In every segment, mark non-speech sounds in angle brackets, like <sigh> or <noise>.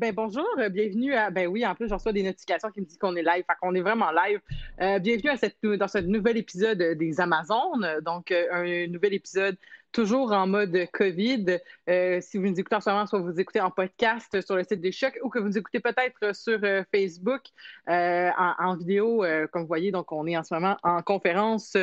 ben bonjour, euh, bienvenue à. Ben oui, en plus, je reçois des notifications qui me disent qu'on est live, fait qu'on est vraiment live. Euh, bienvenue cette, dans ce nouvel épisode des Amazones. Donc, euh, un nouvel épisode toujours en mode COVID. si vous nous écoutez en ce moment, soit vous écoutez en podcast sur le site des Chocs ou que vous nous écoutez peut-être sur Facebook en, vidéo, comme vous voyez. Donc, on est en ce moment en conférence.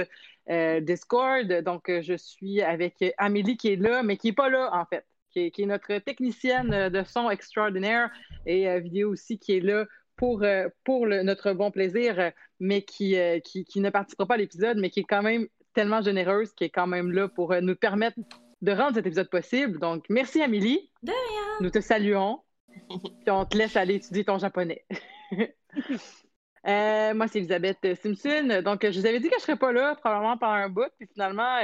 Discord. Donc, je suis avec Amélie qui est là, mais qui n'est pas là, en fait qui est, notre technicienne euh, de son extraordinaire et euh, vidéo aussi, qui est là pour, euh, pour notre bon plaisir, mais qui, qui, ne participera pas à l'épisode, mais qui est quand même tellement généreuse, qui est quand même là pour nous permettre de rendre cet épisode possible. Donc, merci Amélie. De rien. Nous te saluons. <laughs> Puis on te laisse aller étudier ton japonais. <laughs> moi, c'est Elisabeth Simpson. Donc, je vous avais dit que je ne serais pas là, probablement pendant un bout. Puis finalement,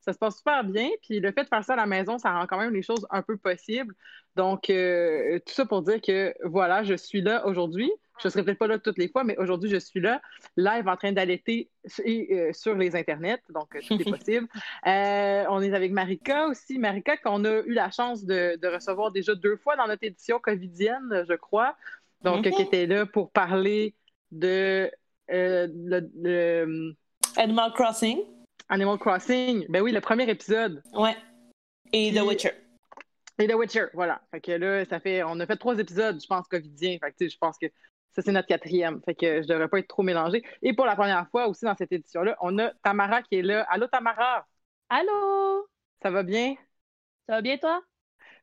ça se passe super bien. Puis le fait de faire ça à la maison, ça rend quand même les choses un peu possibles. Donc, euh, tout ça pour dire que voilà, je suis là aujourd'hui. Je ne serai peut-être pas là toutes les fois, mais aujourd'hui, je suis là, live en train d'allaiter euh, sur les internets. Donc, tout est <laughs> possible. Euh, on est avec Marika aussi. Marika, qu'on a eu la chance de, recevoir déjà deux fois dans notre édition covidienne, je crois. Donc, qui était là pour parler de, le, Animal Crossing. Animal Crossing. Ben oui, le premier épisode. Ouais. Et The Witcher. Et The Witcher, voilà. Fait que là, ça fait. On a fait trois épisodes, je pense, covidiens. Fait que je pense que ça, c'est notre quatrième. Fait que je devrais pas être trop mélangé. Et pour la première fois aussi dans cette édition-là, on a Tamara qui est là. Allô, Tamara? Allô? Ça va bien? Ça va bien, toi?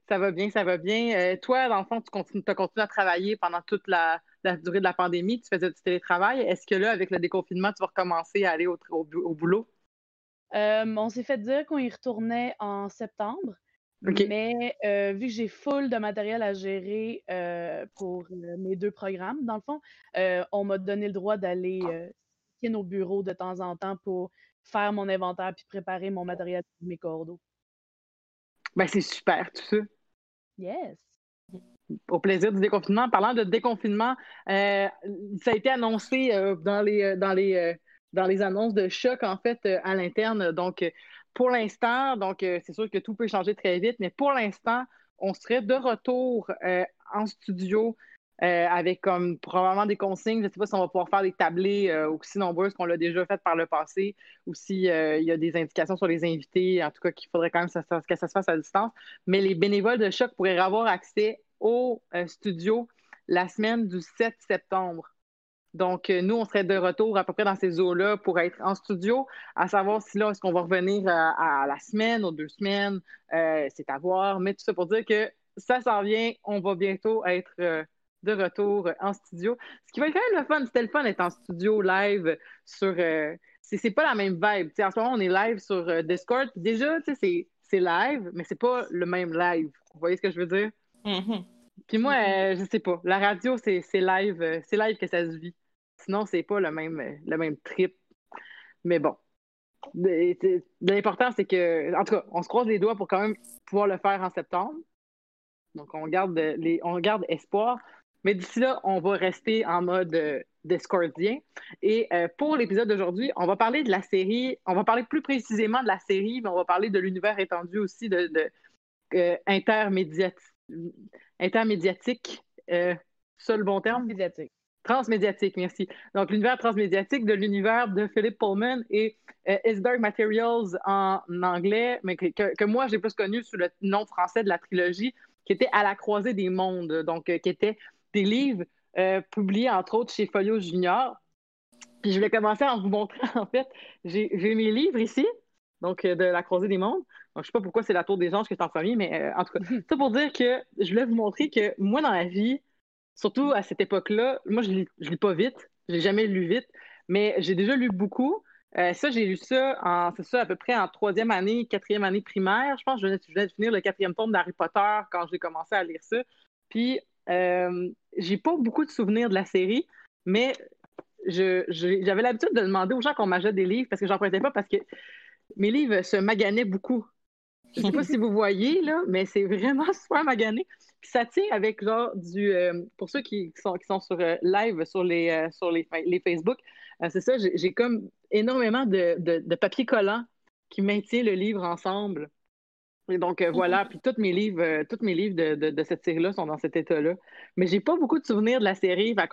Ça va bien, ça va bien. Euh, toi, dans le fond, tu continues, as continué à travailler pendant toute la, durée de la pandémie. Tu faisais du télétravail. Est-ce que là, avec le déconfinement, tu vas recommencer à aller au boulot? Euh, on s'est fait dire qu'on y retournait en septembre. Mais euh, vu que j'ai full de matériel à gérer euh, pour mes deux programmes, dans le fond, on m'a donné le droit d'aller euh, nos bureaux de temps en temps pour faire mon inventaire puis préparer mon matériel pour mes cordeaux. Ben, c'est super, tout ça. Yes. Au plaisir du déconfinement. Parlant de déconfinement, ça a été annoncé dans les, dans les dans les annonces de choc, en fait, euh, à l'interne. Donc, euh, pour l'instant, donc euh, c'est sûr que tout peut changer très vite, mais pour l'instant, on serait de retour en studio avec comme probablement des consignes. Je ne sais pas si on va pouvoir faire des tablés aussi nombreuses qu'on l'a déjà fait par le passé ou s'il y a des indications sur les invités, en tout cas qu'il faudrait quand même que ça, que ça, se fasse à distance. Mais les bénévoles de choc pourraient avoir accès au studio la semaine du 7 septembre. Donc, euh, nous, on serait de retour à peu près dans ces eaux-là pour être en studio, à savoir si là, est-ce qu'on va revenir euh, à, la semaine, ou deux semaines, euh, c'est à voir. Mais tout ça pour dire que ça s'en vient, on va bientôt être de retour en studio. Ce qui va être quand même le fun, c'était le fun d'être en studio live sur. c'est pas la même vibe. en ce moment, on est live sur Discord. déjà, c'est live, mais c'est pas le même live. Vous voyez ce que je veux dire? Mm-hmm. Puis moi, mm-hmm. je sais pas. La radio, c'est live, c'est live que ça se vit. Sinon, c'est pas le même, le même trip. Mais bon. L'important, c'est que, en tout cas, on se croise les doigts pour quand même pouvoir le faire en septembre. Donc, on garde, les, on garde espoir. Mais d'ici là, on va rester en mode euh, discordien. Et euh, pour l'épisode d'aujourd'hui, on va parler de la série, on va parler plus précisément de la série, mais on va parler de l'univers étendu aussi de, de euh, intermédiatique. Ça le bon terme? Médiatique. Transmédiatique, merci. Donc, l'univers transmédiatique de l'univers de Philip Pullman et Iceberg Materials en anglais, mais que, que moi, j'ai plus connu sous le nom français de la trilogie, qui était À la croisée des mondes, donc qui était des livres euh, publiés, entre autres, chez Folio Junior. Puis je vais commencer en vous montrant, <laughs> en fait, j'ai mes livres ici, donc euh, de La Croisée des Mondes. Donc, je sais pas pourquoi c'est la Tour des Anges qui est en premier, mais euh, en tout cas, <laughs> ça pour dire que je voulais vous montrer que moi, dans la vie, surtout à cette époque-là, moi, je lis, lis pas vite, j'ai jamais lu vite, mais j'ai déjà lu beaucoup. ça, j'ai lu ça, en, c'est ça, à peu près en troisième année, quatrième année primaire. Je pense que je venais, de finir le quatrième tome d'Harry Potter quand j'ai commencé à lire ça. Puis, euh, j'ai pas beaucoup de souvenirs de la série, mais j'avais l'habitude de demander aux gens qu'on m'achète des livres parce que j'en prenais pas parce que mes livres se maganaient beaucoup. Je sais pas si vous voyez, là, mais c'est vraiment <laughs> super magané. Puis ça tient avec genre du. Euh, pour ceux qui sont, qui sont sur euh, live sur les, sur les, les Facebook, c'est ça, j'ai comme énormément de, de, de papier collant qui maintient le livre ensemble. Et donc euh, voilà, puis tous mes livres, euh, mes livres de, cette série-là sont dans cet état-là. Mais j'ai pas beaucoup de souvenirs de la série. Fait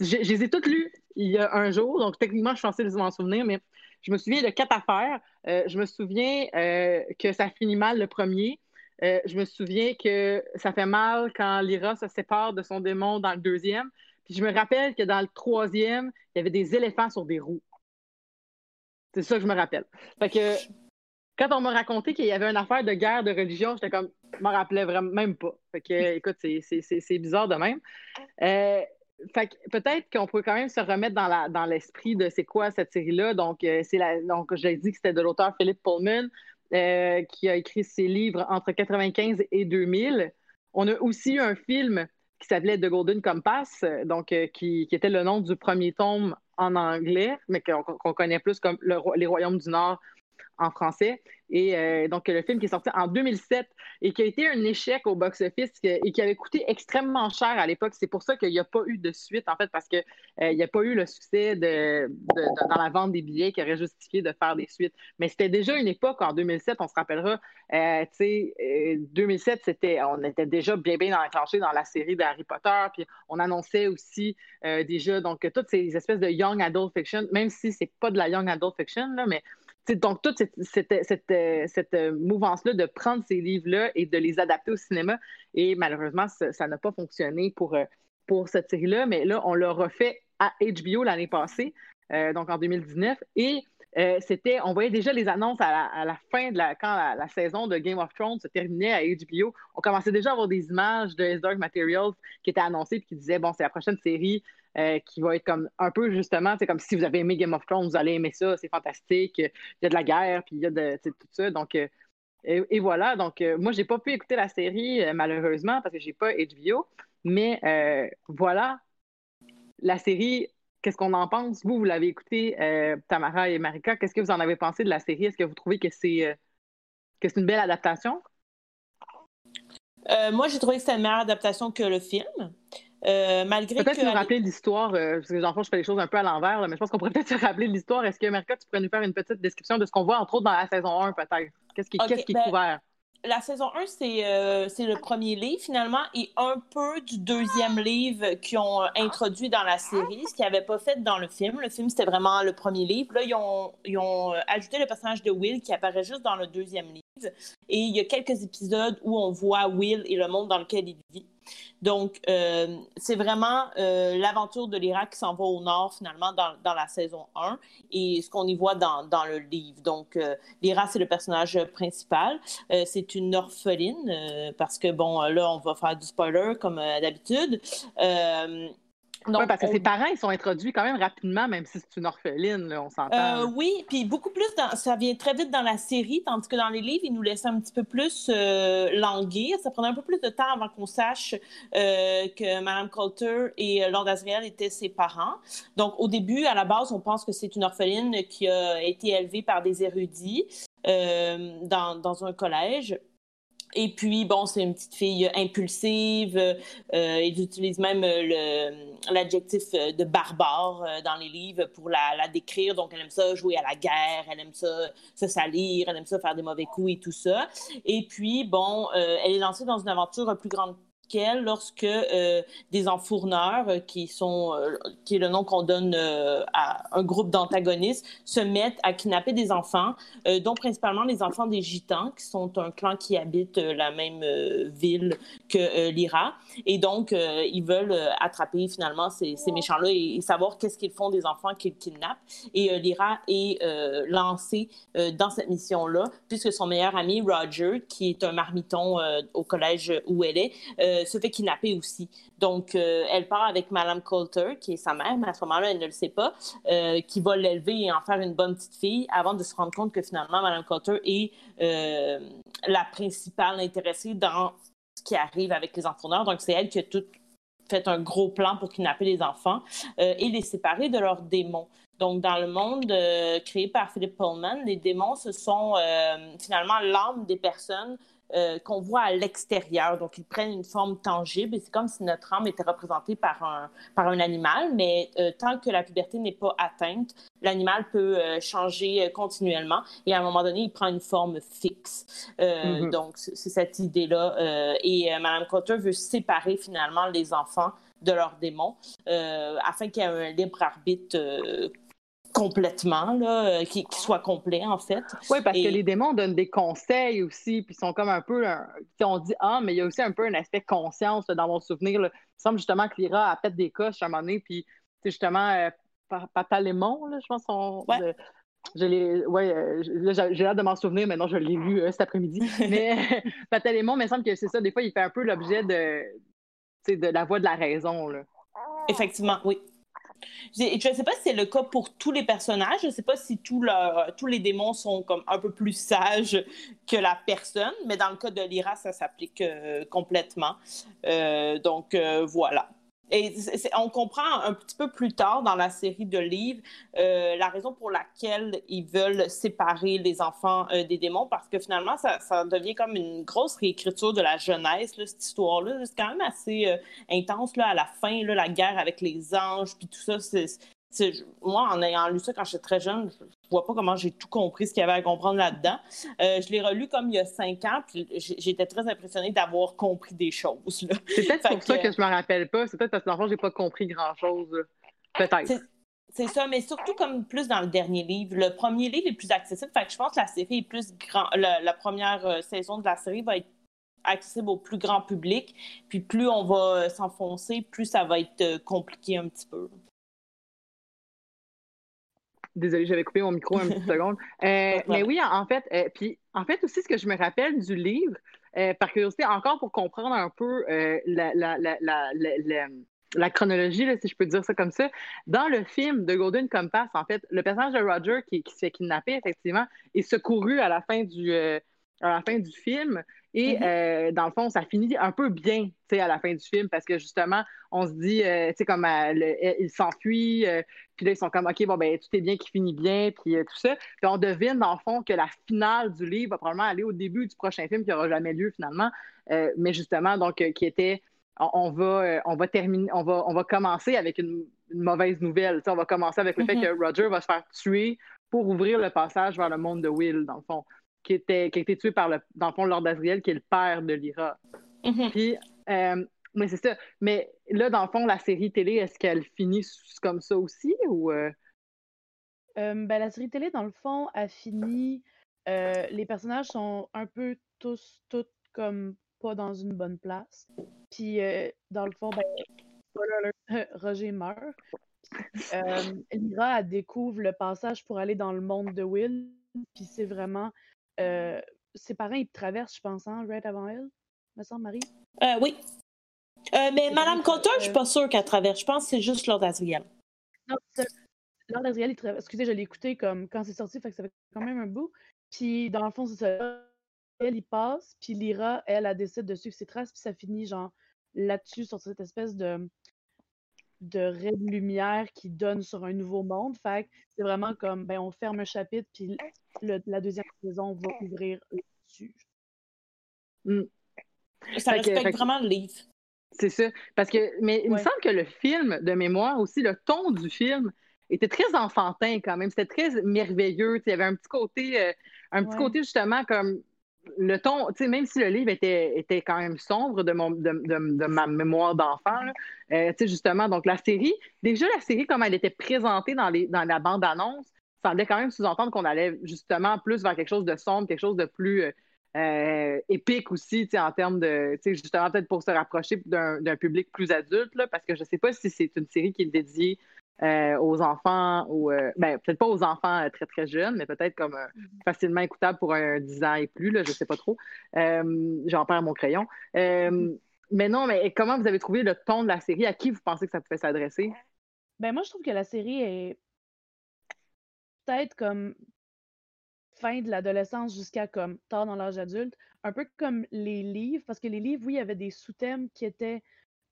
je, les ai toutes lues il y a un jour, donc techniquement, je suis censée m'en souvenir, mais je me souviens de quatre affaires. Euh, je me souviens que ça finit mal le premier. je me souviens que ça fait mal quand Lyra se sépare de son démon dans le deuxième. Puis je me rappelle que dans le troisième, il y avait des éléphants sur des roues. C'est ça que je me rappelle. Fait que quand on m'a raconté qu'il y avait une affaire de guerre de religion, j'étais comme, je m'en rappelais vraiment même pas. Fait que, écoute, c'est bizarre de même. Euh, fait que peut-être qu'on pourrait quand même se remettre dans, l'esprit de c'est quoi cette série-là. Donc, euh, c'est la, donc j'ai dit que c'était de l'auteur Philippe Pullman, euh, qui a écrit ses livres entre 1995 et 2000. On a aussi eu un film qui s'appelait The Golden Compass, donc qui, qui, était le nom du premier tome en anglais, mais qu'on connaît plus comme Les Royaumes du Nord en français. Et euh, donc, le film qui est sorti en 2007 et qui a été un échec au box-office et qui avait coûté extrêmement cher à l'époque. C'est pour ça qu'il n'y a pas eu de suite, en fait, parce qu'il euh, n'y a pas eu le succès de, dans la vente des billets qui aurait justifié de faire des suites. Mais c'était déjà une époque, en 2007, on se rappellera, euh, tu sais, 2007, c'était, on était déjà bien, bien enclenché dans la série d'Harry Potter, puis on annonçait aussi déjà, donc, toutes ces espèces de young adult fiction, même si c'est pas de la young adult fiction, là, mais donc, toute cette, euh, mouvance-là de prendre ces livres-là et de les adapter au cinéma, et malheureusement, ça n'a pas fonctionné pour, euh, pour cette série-là, mais là, on l'a refait à HBO l'année passée, euh, donc en 2019, et c'était, on voyait déjà les annonces à la, fin de la, quand la, saison de Game of Thrones se terminait à HBO. On commençait déjà à avoir des images de Dark Materials qui étaient annoncées et qui disaient, bon, c'est la prochaine série euh, qui va être comme un peu justement, c'est comme si vous avez aimé Game of Thrones, vous allez aimer ça, c'est fantastique, il y a de la guerre, puis il y a de tout ça. Donc, euh, et, voilà. Donc, euh, moi, j'ai pas pu écouter la série, malheureusement, parce que j'ai pas HBO. Mais voilà, la série, qu'est-ce qu'on en pense? Vous, vous l'avez écouté, Tamara et Marika. Qu'est-ce que vous en avez pensé de la série? Est-ce que vous trouvez que c'est que c'est une belle adaptation? moi, j'ai trouvé que c'était une meilleure adaptation que le film. Euh, malgré peut-être nous rappeler l'histoire, euh, parce que j'en je fais les choses un peu à l'envers, mais je pense qu'on pourrait <laughs> peut-être se rappeler l'histoire. Est-ce que, Marika, tu pourrais nous faire une petite description de ce qu'on voit, entre autres, dans la saison 1, peut-être? Qu'est-ce qui, qu'est-ce qui est ben, couvert? La saison 1, euh, c'est, le premier livre, finalement, et un peu du deuxième livre qu'ils ont introduit dans la série, ce qu'ils n'avaient pas fait dans le film. Le film, c'était vraiment le premier livre. Là, ils ont, ils ont ajouté le personnage de Will qui apparaît juste dans le deuxième livre. Et il y a quelques épisodes où on voit Will et le monde dans lequel il vit. Donc, euh, c'est vraiment euh, l'aventure de l'Irak qui s'en va au nord, finalement, dans, dans, la saison 1 et ce qu'on y voit dans, dans, le livre. Donc, euh, c'est le personnage principal. Euh, c'est une orpheline parce que, bon, là, on va faire du spoiler comme d'habitude. Oui, parce que ses parents, ils sont introduits quand même rapidement, même si c'est une orpheline, on s'entend. Euh, oui, puis beaucoup plus, ça vient très vite dans la série, tandis que dans les livres, ils nous laissaient un petit peu plus euh, languir. Ça prenait un peu plus de temps avant qu'on sache euh, que Mme Coulter et Lord Asriel étaient ses parents. Donc, au début, à la base, on pense que c'est une orpheline qui a été élevée par des érudits dans, dans un collège. Et puis, bon, c'est une petite fille impulsive. Euh, ils utilisent même l'adjectif de barbare dans les livres pour la, la, décrire. Donc, elle aime ça jouer à la guerre, elle aime ça se salir, elle aime ça faire des mauvais coups et tout ça. Et puis, bon, elle est lancée dans une aventure plus grande lorsque euh, des enfourneurs, euh, qui sont, euh, qui est le nom qu'on donne à un groupe d'antagonistes, se mettent à kidnapper des enfants, dont principalement les enfants des Gitans, qui sont un clan qui habite la même ville que Lyra. Et donc, ils veulent attraper finalement ces, méchants-là et, savoir qu'est-ce qu'ils font des enfants qu'ils kidnappent. Et Lyra est lancée dans cette mission-là, puisque son meilleur ami, Roger, qui est un marmiton au collège où elle est, euh, se fait kidnapper aussi. Donc, euh, elle part avec Madame Coulter, qui est sa mère, mais à ce moment-là, elle ne le sait pas, euh, qui va l'élever et en faire une bonne petite fille avant de se rendre compte que finalement, Madame Coulter est la principale intéressée dans ce qui arrive avec les enfants. Donc, c'est elle qui a tout fait un gros plan pour kidnapper les enfants et les séparer de leurs démons. Donc, dans le monde créé par Philip Pullman, les démons, ce sont finalement l'âme des personnes euh, qu'on voit à l'extérieur. Donc, ils prennent une forme tangible et c'est comme si notre âme était représentée par un, par un animal, mais euh, tant que la puberté n'est pas atteinte, l'animal peut euh, changer continuellement et à un moment donné, il prend une forme fixe. Mm-hmm. Donc, c'est cette idée-là. et Mme Cotter veut séparer finalement les enfants de leurs démons afin qu'il y ait un libre arbitre complètement, là, euh, qui, soit complet, en fait. Oui, parce que les démons donnent des conseils aussi, puis sont comme un peu. on dit Ah, mais il y a aussi un peu un aspect conscience dans mon souvenir. Là. Il semble justement que Lyra a fait des coches à un moment donné, puis c'est justement euh, Patalémon, là, je pense. On, ouais. Je, l'ai, ouais, euh, j'ai hâte de m'en souvenir, mais non, je l'ai lu cet après-midi. <laughs> mais <laughs> Patalémon, il me semble que c'est ça. Des fois, il fait un peu l'objet de, de la voix de la raison. Là. Effectivement, oui. Je ne sais pas si c'est le cas pour tous les personnages. Je ne sais pas si tous les démons sont comme un peu plus sages que la personne, mais dans le cas de Lyra, ça s'applique euh, complètement. Euh, donc euh, voilà. Et on comprend un petit peu plus tard dans la série de livres euh, la raison pour laquelle ils veulent séparer les enfants euh, des démons, parce que finalement, ça, devient comme une grosse réécriture de la jeunesse, cette histoire-là. C'est quand même assez euh, intense là, à la fin, là, la guerre avec les anges, puis tout ça. Moi, en ayant lu ça quand j'étais très jeune, je vois pas comment j'ai tout compris ce qu'il y avait à comprendre là-dedans. Euh, je l'ai relu comme il y a cinq ans, puis j'étais très impressionnée d'avoir compris des choses. C'est peut-être pour ça que je me rappelle pas. C'est peut-être parce que dans le fond, j'ai pas compris grand-chose. Peut-être. C'est ça, mais surtout comme plus dans le dernier livre. Le premier livre est plus accessible, fait que je pense que la série est plus grand. La, première euh, saison de la série va être accessible au plus grand public. Puis plus on va euh, s'enfoncer, plus ça va être compliqué un petit peu. Désolée, j'avais coupé mon micro un petit <laughs> seconde. Euh, mais oui, en fait, euh, puis en fait aussi, ce que je me rappelle du livre, euh, par curiosité, encore pour comprendre un peu la, la, la, la, chronologie, si je peux dire ça comme ça, dans le film de Golden Compass, en fait, le personnage de Roger qui, qui se fait kidnapper, effectivement, est secouru à la fin du, à la fin du film. Et mm-hmm. euh, dans le fond, ça finit un peu bien à la fin du film parce que justement, on se dit, euh, tu sais, comme euh, il s'enfuit, puis là, ils sont comme, OK, bon, ben, tout est bien qui finit bien, puis tout ça. Puis on devine, dans le fond, que la finale du livre va probablement aller au début du prochain film qui n'aura jamais lieu finalement. mais justement, donc, qui était, on, va, on va terminer, on va, on va commencer avec une, mauvaise nouvelle. on va commencer avec le fait mm-hmm. que Roger va se faire tuer pour ouvrir le passage vers le monde de Will, dans le fond qui, était, qui a été tué par, le, dans le fond, Lord Asriel, qui est le père de Lyra. Mm-hmm. Puis, euh, mais c'est ça. Mais là, dans le fond, la série télé, est-ce qu'elle finit comme ça aussi ou. Euh? Euh, ben, la série télé, dans le fond, a fini. les personnages sont un peu tous, toutes comme pas dans une bonne place. Puis, dans le fond, ben, <laughs> Roger meurt. Lyra, elle découvre le passage pour aller dans le monde de Will. Puis c'est vraiment euh, ses parents, ils traversent, je pense, hein, right avant elle, me semble, Marie? Euh, oui. Euh, mais Madame Cotter, je suis pas sûre qu'elle traverse. Je pense que c'est juste Lord Asriel. Non, Lord Asriel, il traverse. Excusez, je l'ai écouté comme quand c'est sorti, fait que ça fait quand même un bout. Puis dans le fond, c'est ça. Elle, il passe, puis Lyra, elle, elle décide de suivre ses traces, puis ça finit genre là-dessus, sur cette espèce de de ray de lumière qui donne sur un nouveau monde. Fait c'est vraiment comme, ben, on ferme un chapitre, puis la deuxième saison va ouvrir là-dessus. Mm. Ça respecte vraiment le livre. C'est ça. Parce que, mais il me semble que le film, de mémoire aussi, le ton du film était très enfantin quand même. C'était très merveilleux. Il y avait un petit côté, euh, un petit côté justement comme le ton, même si le livre était, était quand même sombre de, mon, de, ma mémoire d'enfant, euh, justement, donc la série, déjà la série, comme elle était présentée dans, les, dans la bande-annonce, semblait quand même sous-entendre qu'on allait justement plus vers quelque chose de sombre, quelque chose de plus euh, euh, épique aussi, en termes de, justement, peut-être pour se rapprocher d'un public plus adulte, parce que je ne sais pas si c'est une série qui est dédiée euh, aux enfants, ou ben, peut-être pas aux enfants très, très jeunes, mais peut-être comme mm-hmm. facilement écoutable pour un 10 ans et plus, là, je ne sais pas trop. J'en perds mon crayon. Mm-hmm. mais non, mais comment vous avez trouvé le ton de la série? À qui vous pensez que ça pouvait s'adresser? Ben moi, je trouve que la série est peut-être comme fin de l'adolescence jusqu'à comme tard dans l'âge adulte, un peu comme les livres, parce que les livres, oui, il y avait des sous-thèmes qui étaient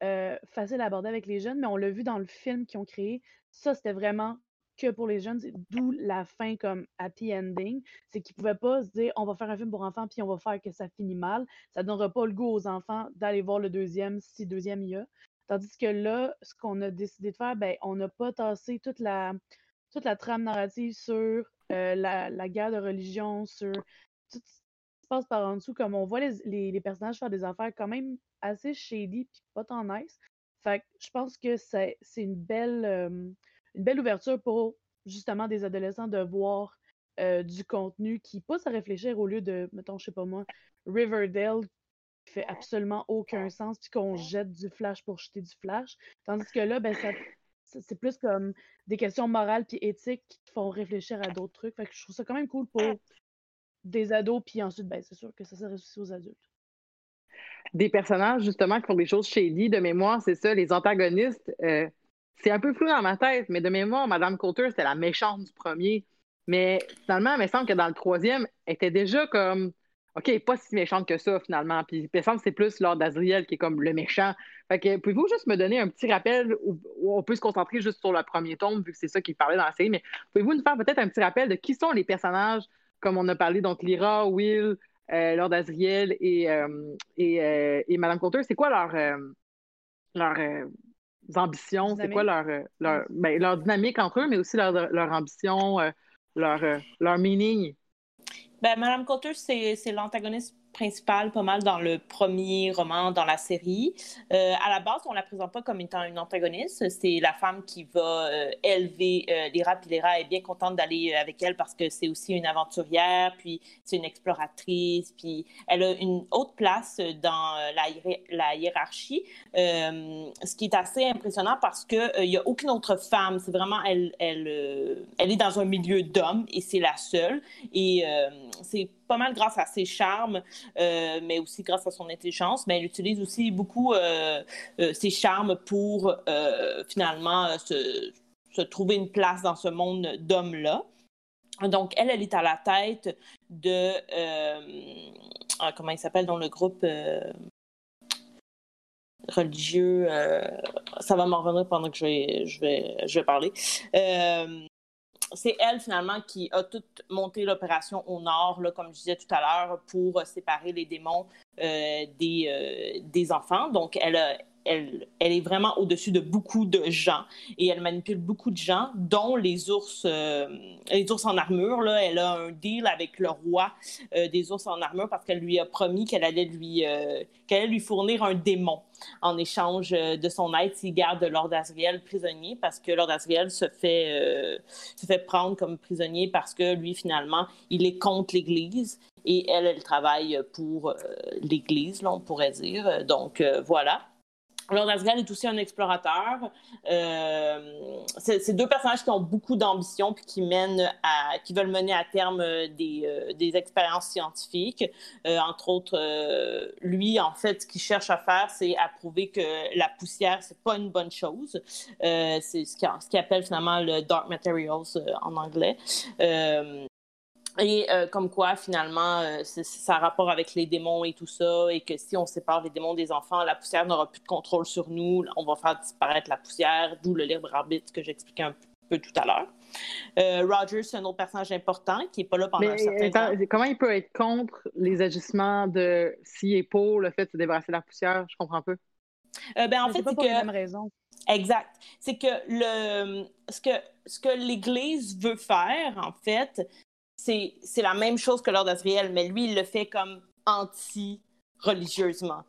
euh, faciles à aborder avec les jeunes, mais on l'a vu dans le film qu'ils ont créé, ça, c'était vraiment que pour les jeunes, d'où la fin comme happy ending, c'est qu'ils pouvaient pas se dire on va faire un film pour enfants puis on va faire que ça finit mal, ça donnera pas le goût aux enfants d'aller voir le deuxième si deuxième il y a. Tandis que là, ce qu'on a décidé de faire, ben, on n'a pas tassé toute la, toute la trame narrative sur euh, la, guerre de religion, sur tout ce qui se passe par en dessous, comme on voit les, personnages faire des affaires quand même assez shady puis pas tant nice. Fait que je pense que c'est une belle, euh, une belle ouverture pour justement des adolescents de voir euh, du contenu qui pousse à réfléchir au lieu de, mettons, je sais pas moi, Riverdale qui fait absolument aucun sens puis qu'on jette du flash pour jeter du flash. Tandis que là, ben, ça c'est plus comme des questions morales puis éthiques qui font réfléchir à d'autres trucs. Fait que je trouve ça quand même cool pour des ados, puis ensuite, ben, c'est sûr que ça s'adresse aussi aux adultes. Des personnages, justement, qui font des choses shady, de mémoire, c'est ça, les antagonistes, euh, c'est un peu flou dans ma tête, mais de mémoire, Madame Coulter, c'était la méchante du premier. Mais finalement, il me semble que dans le troisième, elle était déjà comme OK, pas si méchante que ça, finalement. Puis, il me semble que c'est plus Lord Azriel qui est comme le méchant. Fait que, pouvez-vous juste me donner un petit rappel où, on peut se concentrer juste sur le premier tome, vu que c'est ça qui parlait dans la série, mais pouvez-vous nous faire peut-être un petit rappel de qui sont les personnages, comme on a parlé, donc Lyra, Will, Lord Azriel et, euh, euh, et, Madame Coulter, c'est quoi leur, leur ambitions, c'est quoi leur, leur, ben, leur, dynamique entre eux, mais aussi leur, leur ambition, leur, leur meaning? Ben, Madame Coulter, c'est l'antagoniste principale pas mal dans le premier roman, dans la série. Euh, à la base, on la présente pas comme étant une antagoniste. C'est la femme qui va euh, élever euh, Lyra, puis Lyra est bien contente d'aller euh, avec elle parce que c'est aussi une aventurière, puis c'est une exploratrice, puis elle a une haute place dans la, la hiérarchie, ce qui est assez impressionnant parce qu'il n'y a aucune autre femme. C'est vraiment, elle, elle, elle est dans un milieu d'hommes et c'est la seule. Et c'est pas mal grâce à ses charmes, euh, mais aussi grâce à son intelligence. Mais elle utilise aussi beaucoup euh, euh, ses charmes pour finalement se, trouver une place dans ce monde d'hommes-là. Donc, elle, elle est à la tête de. Ah, comment il s'appelle dans le groupe religieux. ça va m'en revenir pendant que je vais, je vais, je vais parler c'est elle finalement qui a tout monté l'opération au nord, comme je disais tout à l'heure, pour séparer les démons euh, des, euh, des enfants. Donc, elle a, elle, est vraiment au-dessus de beaucoup de gens et elle manipule beaucoup de gens, dont les ours, euh, les ours en armure. Là, elle a un deal avec le roi euh, des ours en armure parce qu'elle lui a promis qu'elle allait lui, euh, allait lui fournir un démon en échange de son aide s'il garde Lord Asriel prisonnier parce que Lord Asriel se fait, se fait prendre comme prisonnier parce que lui, finalement, il est contre l'Église et elle, elle travaille pour l'Église, on pourrait dire. Donc, voilà. Lord Asriel est aussi un explorateur. Euh, c'est deux personnages qui ont beaucoup d'ambition puis qui mènent à, qui veulent mener à terme euh, des, euh, des expériences scientifiques. entre autres, lui, en fait, ce qu'il cherche à faire, c'est à prouver que la poussière, c'est pas une bonne chose. c'est ce qu'il appelle finalement le dark materials en anglais. Et euh, comme quoi, finalement, euh, ça a rapport avec les démons et tout ça, et que si on sépare les démons des enfants, la poussière n'aura plus de contrôle sur nous, on va faire disparaître la poussière, d'où le libre arbitre que j'expliquais un peu tout à l'heure. Euh, Roger, c'est un autre personnage important qui n'est pas là pendant un certain temps. Comment il peut être contre les agissements de si et pour le fait de se débarrasser de la poussière? Je comprends peu. Euh, ben, en fait, c'est que... la même raison. Exact. C'est que le ce que ce que l'Église veut faire, en fait, c'est la même chose que Lord Asriel, mais lui, il le fait comme anti-religieusement.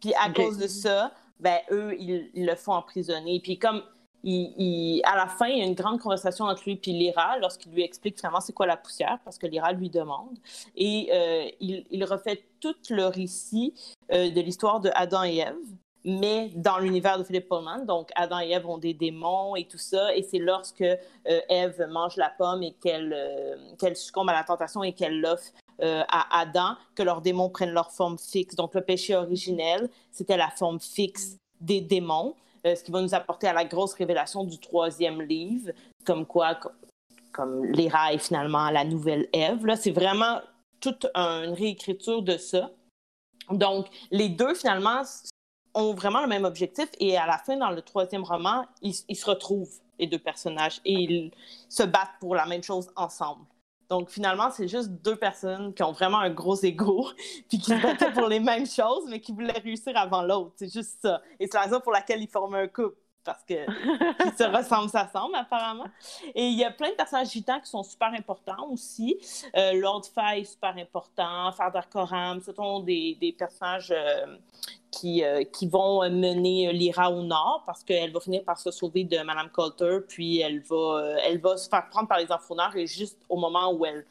Puis à cause de ça, ben eux, ils, le font emprisonner. Puis comme il, à la fin, il y a une grande conversation entre lui et Lyra lorsqu'il lui explique finalement c'est quoi la poussière, parce que Lyra lui demande. Et euh, il, il, refait tout le récit euh, de l'histoire de Adam et Ève, mais dans l'univers de Philip Pullman. Donc, Adam et Ève ont des démons et tout ça. Et c'est lorsque euh, Ève mange la pomme et qu'elle qu'elle succombe à la tentation et qu'elle l'offre à Adam que leurs démons prennent leur forme fixe. Donc, le péché originel, c'était la forme fixe des démons. Euh, ce qui va nous apporter à la grosse révélation du troisième livre, comme quoi, comme, Léra est finalement la nouvelle Ève. C'est vraiment toute une réécriture de ça. Donc, les deux, finalement, ont vraiment le même objectif et à la fin, dans le troisième roman, ils se retrouvent, les deux personnages, et ils se battent pour la même chose ensemble. Donc, finalement, c'est juste deux personnes qui ont vraiment un gros ego, <laughs> puis qui se battaient pour les mêmes choses, mais qui voulaient réussir avant l'autre. C'est juste ça. Et c'est la raison pour laquelle ils forment un couple parce qu'ils <laughs> se ressemblent, s'assemblent apparemment. Et il y a plein de personnages gitans qui sont super importants aussi. Euh, Lord Fay, super important. Father Coram, ce sont des, des personnages euh, qui, euh, qui vont mener Lyra au nord parce qu'elle va finir par se sauver de Madame Coulter, puis elle va, elle va se faire prendre par les enfants et juste au moment où elle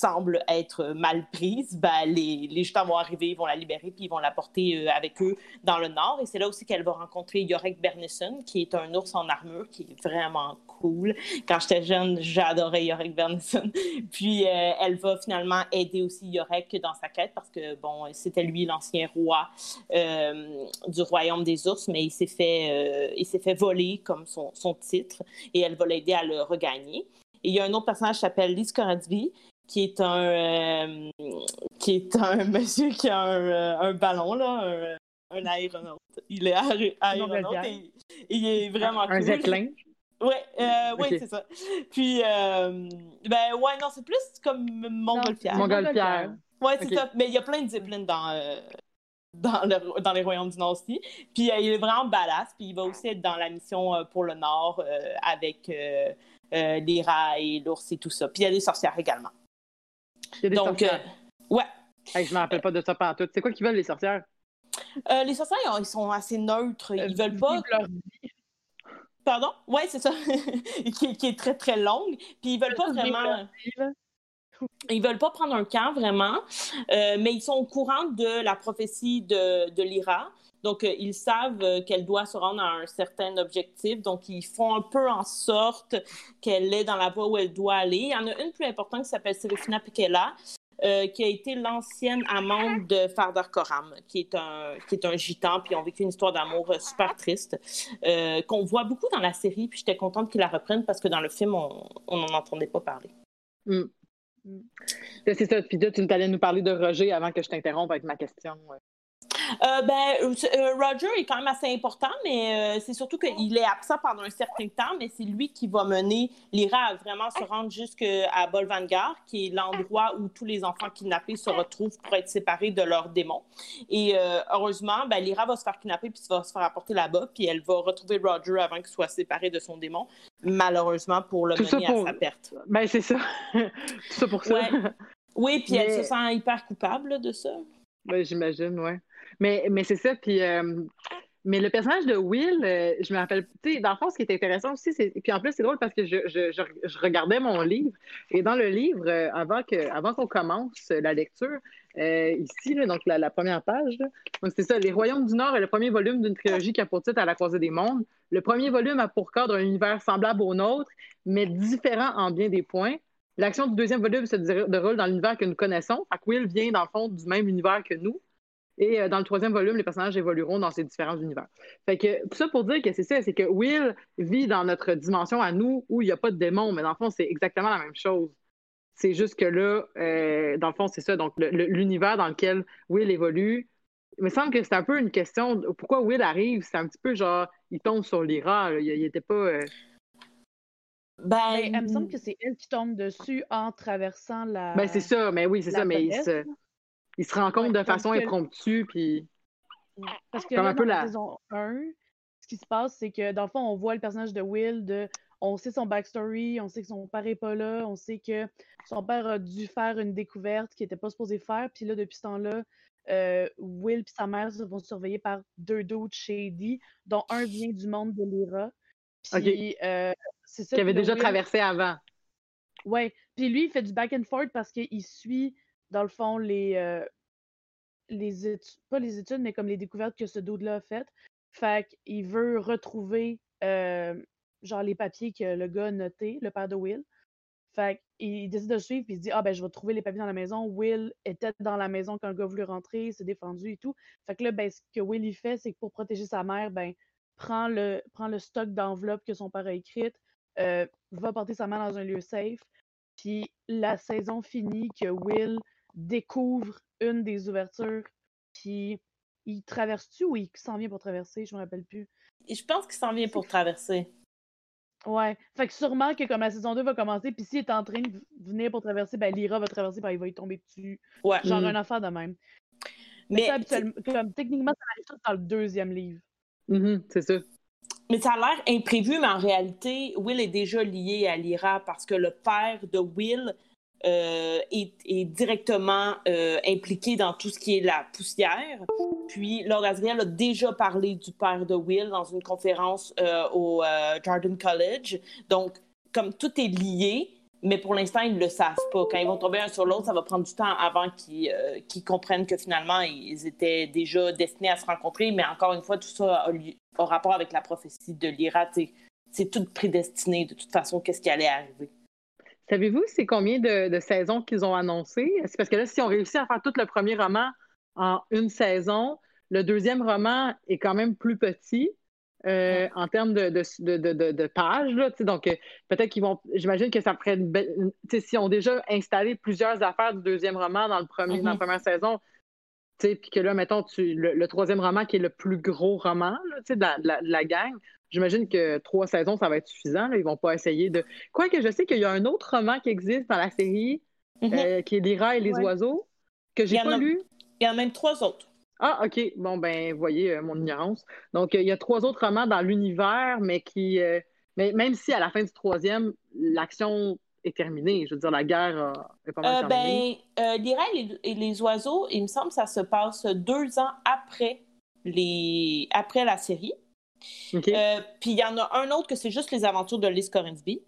semble être mal prise, ben, les, les vont arriver, ils vont la libérer, puis ils vont la porter euh, avec eux dans le nord. Et c'est là aussi qu'elle va rencontrer Yorek Bernison, qui est un ours en armure, qui est vraiment cool. Quand j'étais jeune, j'adorais Yorek Bernison. <laughs> puis euh, elle va finalement aider aussi Yorek dans sa quête, parce que, bon, c'était lui l'ancien roi euh, du royaume des ours, mais il s'est fait, il s'est fait voler comme son, son titre, et elle va l'aider à le regagner. Et il y a un autre personnage qui s'appelle Liz Coradsby, qui est un euh, qui est un <laughs> monsieur qui a un, euh, un ballon là, un, aéronaute. Il est aéronaute et, il est vraiment un, cool. Un <laughs> Ouais, euh, ouais, c'est ça. Puis, euh, ben ouais, non, c'est plus comme Montgolfière. Montgolfière. Ouais, c'est ça. Mais il y a plein de disciplines dans, dans, le, dans les royaumes du Nord aussi. Puis il est vraiment badass. Puis il va aussi être dans la mission pour le Nord avec les rats et l'ours et tout ça. Puis il y a des sorcières également. Il y a des Donc, sorcières. Euh, ouais. je ne me rappelle pas de ça pendant tout. C'est quoi qu'ils veulent, les sorcières? Euh, les sorcières, ils sont assez neutres. Ils veulent pas. Pardon? Oui, c'est ça. <laughs> qui, qui, est très, très longue. Puis ils veulent pas vraiment. Ils veulent pas prendre un camp vraiment, euh, mais ils sont au courant de la prophétie de, de Lyra. Donc, euh, ils savent euh, qu'elle doit se rendre à un certain objectif. Donc, ils font un peu en sorte qu'elle est dans la voie où elle doit aller. Il y en a une plus importante qui s'appelle Serafina Piquela, euh, qui a été l'ancienne amante de Farder Koram, qui est un, qui est un gitan, puis ils ont vécu une histoire d'amour super triste, qu'on voit beaucoup dans la série, puis j'étais contente qu'ils la reprennent parce que dans le film, on n'en entendait pas parler. Mm. Mm. C'est ça. Puis là, tu allais nous parler de Roger avant que je t'interrompe avec ma question. Euh, ben, euh, Roger est quand même assez important, mais euh, c'est surtout qu'il est absent pendant un certain temps, mais c'est lui qui va mener Lyra à vraiment se rendre jusqu'à Bolvangar, qui est l'endroit où tous les enfants kidnappés se retrouvent pour être séparés de leurs démons. Et heureusement, ben, Lyra va se faire kidnapper puis va se faire apporter là-bas, puis elle va retrouver Roger avant qu'il soit séparé de son démon, malheureusement pour le mener à sa perte. Ben, c'est ça. <laughs> Tout ça pour ça. Oui, puis elle se sent hyper coupable de ça. Ben, j'imagine, ouais. Mais, mais c'est ça. Puis, euh, mais le personnage de Will, euh, je me rappelle, tu sais, dans le fond, ce qui est intéressant aussi, c'est. Puis en plus, c'est drôle parce que je, je, je, regardais mon livre. Et dans le livre, euh, avant, que, avant qu'on commence la lecture, ici, donc la, première page, c'est ça, Les Royaumes du Nord est le premier volume d'une trilogie qui a pour titre À la croisée des mondes. Le premier volume a pour cadre un univers semblable au nôtre, mais différent en bien des points. L'action du deuxième volume se déroule dans l'univers que nous connaissons. Fait que Will vient, dans le fond, du même univers que nous. Et euh, dans le troisième volume, les personnages évolueront dans ces différents univers. Fait que tout ça pour dire que c'est ça, c'est que Will vit dans notre dimension à nous où il n'y a pas de démons, mais dans le fond, c'est exactement la même chose. C'est juste que là, euh, dans le fond, c'est ça. Donc, l'univers dans lequel Will évolue, il me semble que c'est un peu une question. pourquoi Will arrive, c'est un petit peu genre, il tombe sur l'Ira. Il n'était pas. Euh, Ben, ben, elle me semble que c'est elle qui tombe dessus en traversant la. Ben, c'est ça, mais oui, c'est ça, mais il se, il se rend compte de façon impromptue, puis. Parce que dans la saison 1, ce qui se passe, c'est que dans le fond, on voit le personnage de Will, de... on sait son backstory, on sait que son père n'est pas là, on sait que son père a dû faire une découverte qu'il n'était pas supposé faire, puis là, depuis ce temps-là, euh, Will et sa mère se vont surveiller par deux d'autres shady, dont un vient du monde de Lyra. Puis, euh, c'est ça. Qui avait déjà traversé avant. Ouais. Puis lui, il fait du back and forth parce qu'il suit, dans le fond, les, euh, les études, pas les études, mais comme les découvertes que ce dude-là a faites. Fait qu'il veut retrouver, euh, genre, les papiers que le gars a notés, le père de Will. Fait qu'il décide de suivre, puis il se dit Ah, ben, je vais trouver les papiers dans la maison. Will était dans la maison quand le gars voulait rentrer, il s'est défendu et tout. Fait que là, ben, ce que Will, il fait, c'est que pour protéger sa mère, ben, prend le, prend le stock d'enveloppes que son père a écrites, euh, va porter sa mère dans un lieu safe. Puis la saison finit que Will découvre une des ouvertures, puis il traverse-tu ou il s'en vient pour traverser? Je me rappelle plus. Je pense qu'il s'en vient pour traverser. Ouais. Fait que sûrement que comme la saison 2 va commencer, puis s'il est en train de venir pour traverser, ben Lyra va traverser, ben il va y tomber dessus. Ouais. Genre mm. un affaire de même. Mais, comme, techniquement, ça arrive dans le deuxième livre. Mm-hmm, c'est ça. Mais ça a l'air imprévu, mais en réalité, Will est déjà lié à Lyra parce que le père de Will euh, est, directement euh, impliqué dans tout ce qui est la poussière. Puis Lord Asriel a déjà parlé du père de Will dans une conférence euh, au Jordan College. Donc, comme tout est lié, mais pour l'instant, ils ne le savent pas. Quand ils vont tomber un sur l'autre, ça va prendre du temps avant qu'ils comprennent que finalement, ils étaient déjà destinés à se rencontrer. Mais encore une fois, tout ça a, a rapport avec la prophétie de Lyra. C'est tout prédestiné de toute façon, qu'est-ce qui allait arriver. Savez-vous c'est combien de, saisons qu'ils ont annoncé? C'est parce que là, si on réussit à faire tout le premier roman en une saison, le deuxième roman est quand même plus petit. Euh, en termes de, de, pages. donc, euh, peut-être qu'ils vont. J'imagine que ça ferait une belle. S'ils ont déjà installé plusieurs affaires du deuxième roman dans, le premier, dans la mm-hmm. première saison, puis que là, mettons, tu, le, troisième roman qui est le plus gros roman de de la gang, J'imagine que trois saisons, ça va être suffisant. Là. Ils vont pas essayer de. Quoique je sais qu'il y a un autre roman qui existe dans la série, mhm. euh, qui est Les rats et les oiseaux, que j'ai pas lu. Il y en a même trois autres. Ah, OK. Bon, ben, vous voyez euh, mon ignorance. Donc, il y a trois autres romans dans l'univers, mais qui. Euh, mais même si à la fin du troisième, l'action est terminée, je veux dire, la guerre est pas mal terminée. Ben, Les rats et les oiseaux, il me semble que ça se passe deux ans après, les... après la série. Euh, puis il y en a un autre que c'est juste les aventures de Liz Corinsby.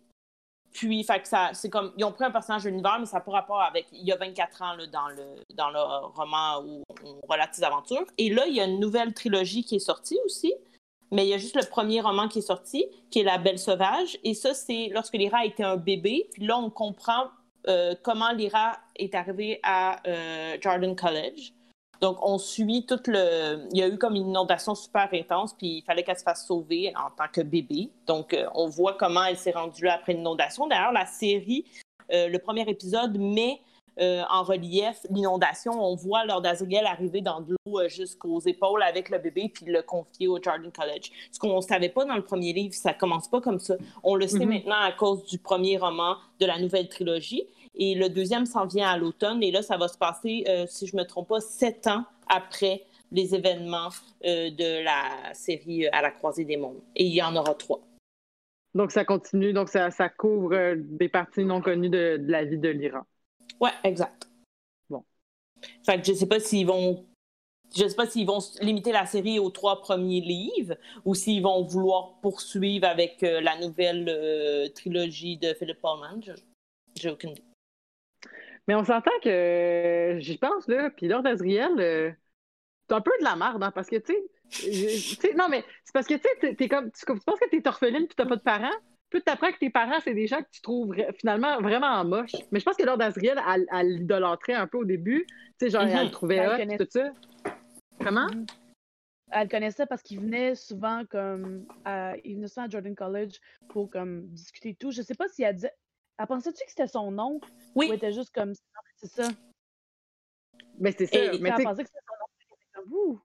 Puis, fait que ça, c'est comme, ils ont pris un personnage de l'univers, mais ça n'a pas rapport avec, il y a 24 ans, là, dans le, dans le roman où on relate ses aventures. Et là, il y a une nouvelle trilogie qui est sortie aussi, mais il y a juste le premier roman qui est sorti, qui est La Belle Sauvage. Et ça, c'est lorsque Lyra était un bébé. Puis là, on comprend euh, comment Lyra est arrivée à euh, Jordan College. Donc, on suit tout le. Il y a eu comme une inondation super intense, puis il fallait qu'elle se fasse sauver en tant que bébé. Donc, euh, on voit comment elle s'est rendue là après l'inondation. D'ailleurs, la série, euh, le premier épisode met euh, en relief l'inondation. On voit Lord Azriel arriver dans de l'eau jusqu'aux épaules avec le bébé, puis le confier au Jordan College. Ce qu'on ne savait pas dans le premier livre, ça commence pas comme ça. On le sait mm-hmm. maintenant à cause du premier roman de la nouvelle trilogie. Et le deuxième s'en vient à l'automne. Et là, ça va se passer, euh, si je ne me trompe pas, sept ans après les événements euh, de la série euh, À la croisée des mondes. Et il y en aura trois. Donc, ça continue. Donc, ça, ça couvre des parties non connues de, la vie de l'Iran. Ouais, exact. Bon. Fait que je ne sais pas s'ils vont je ne sais pas s'ils vont limiter la série aux trois premiers livres ou s'ils vont vouloir poursuivre avec la nouvelle trilogie de Philip Pullman. J'ai aucune idée. Mais on s'entend que, j'y pense, là, puis Lord Azriel, euh, c'est un peu de la merde, hein, parce que, tu sais, non, mais c'est parce que, tu sais, t'es comme, tu, penses que t'es orpheline puis t'as pas de parents, puis t'apprends que tes parents, c'est des gens que tu trouves finalement vraiment moches. Mais je pense que Lord Azriel, elle, l'idolâtrait un peu au début, tu sais, genre, elle le mhm. trouvait hot, tout ça. Comment? Mhm. Elle connaissait parce qu'il venait souvent comme à, il venait souvent à Jordan College pour comme discuter et tout. Je sais pas si elle disait elle pensait-tu que c'était son oncle? Oui. Ou était juste comme c'est ça? Mais c'est ça. mais elle pensait que c'était son oncle. comme vous.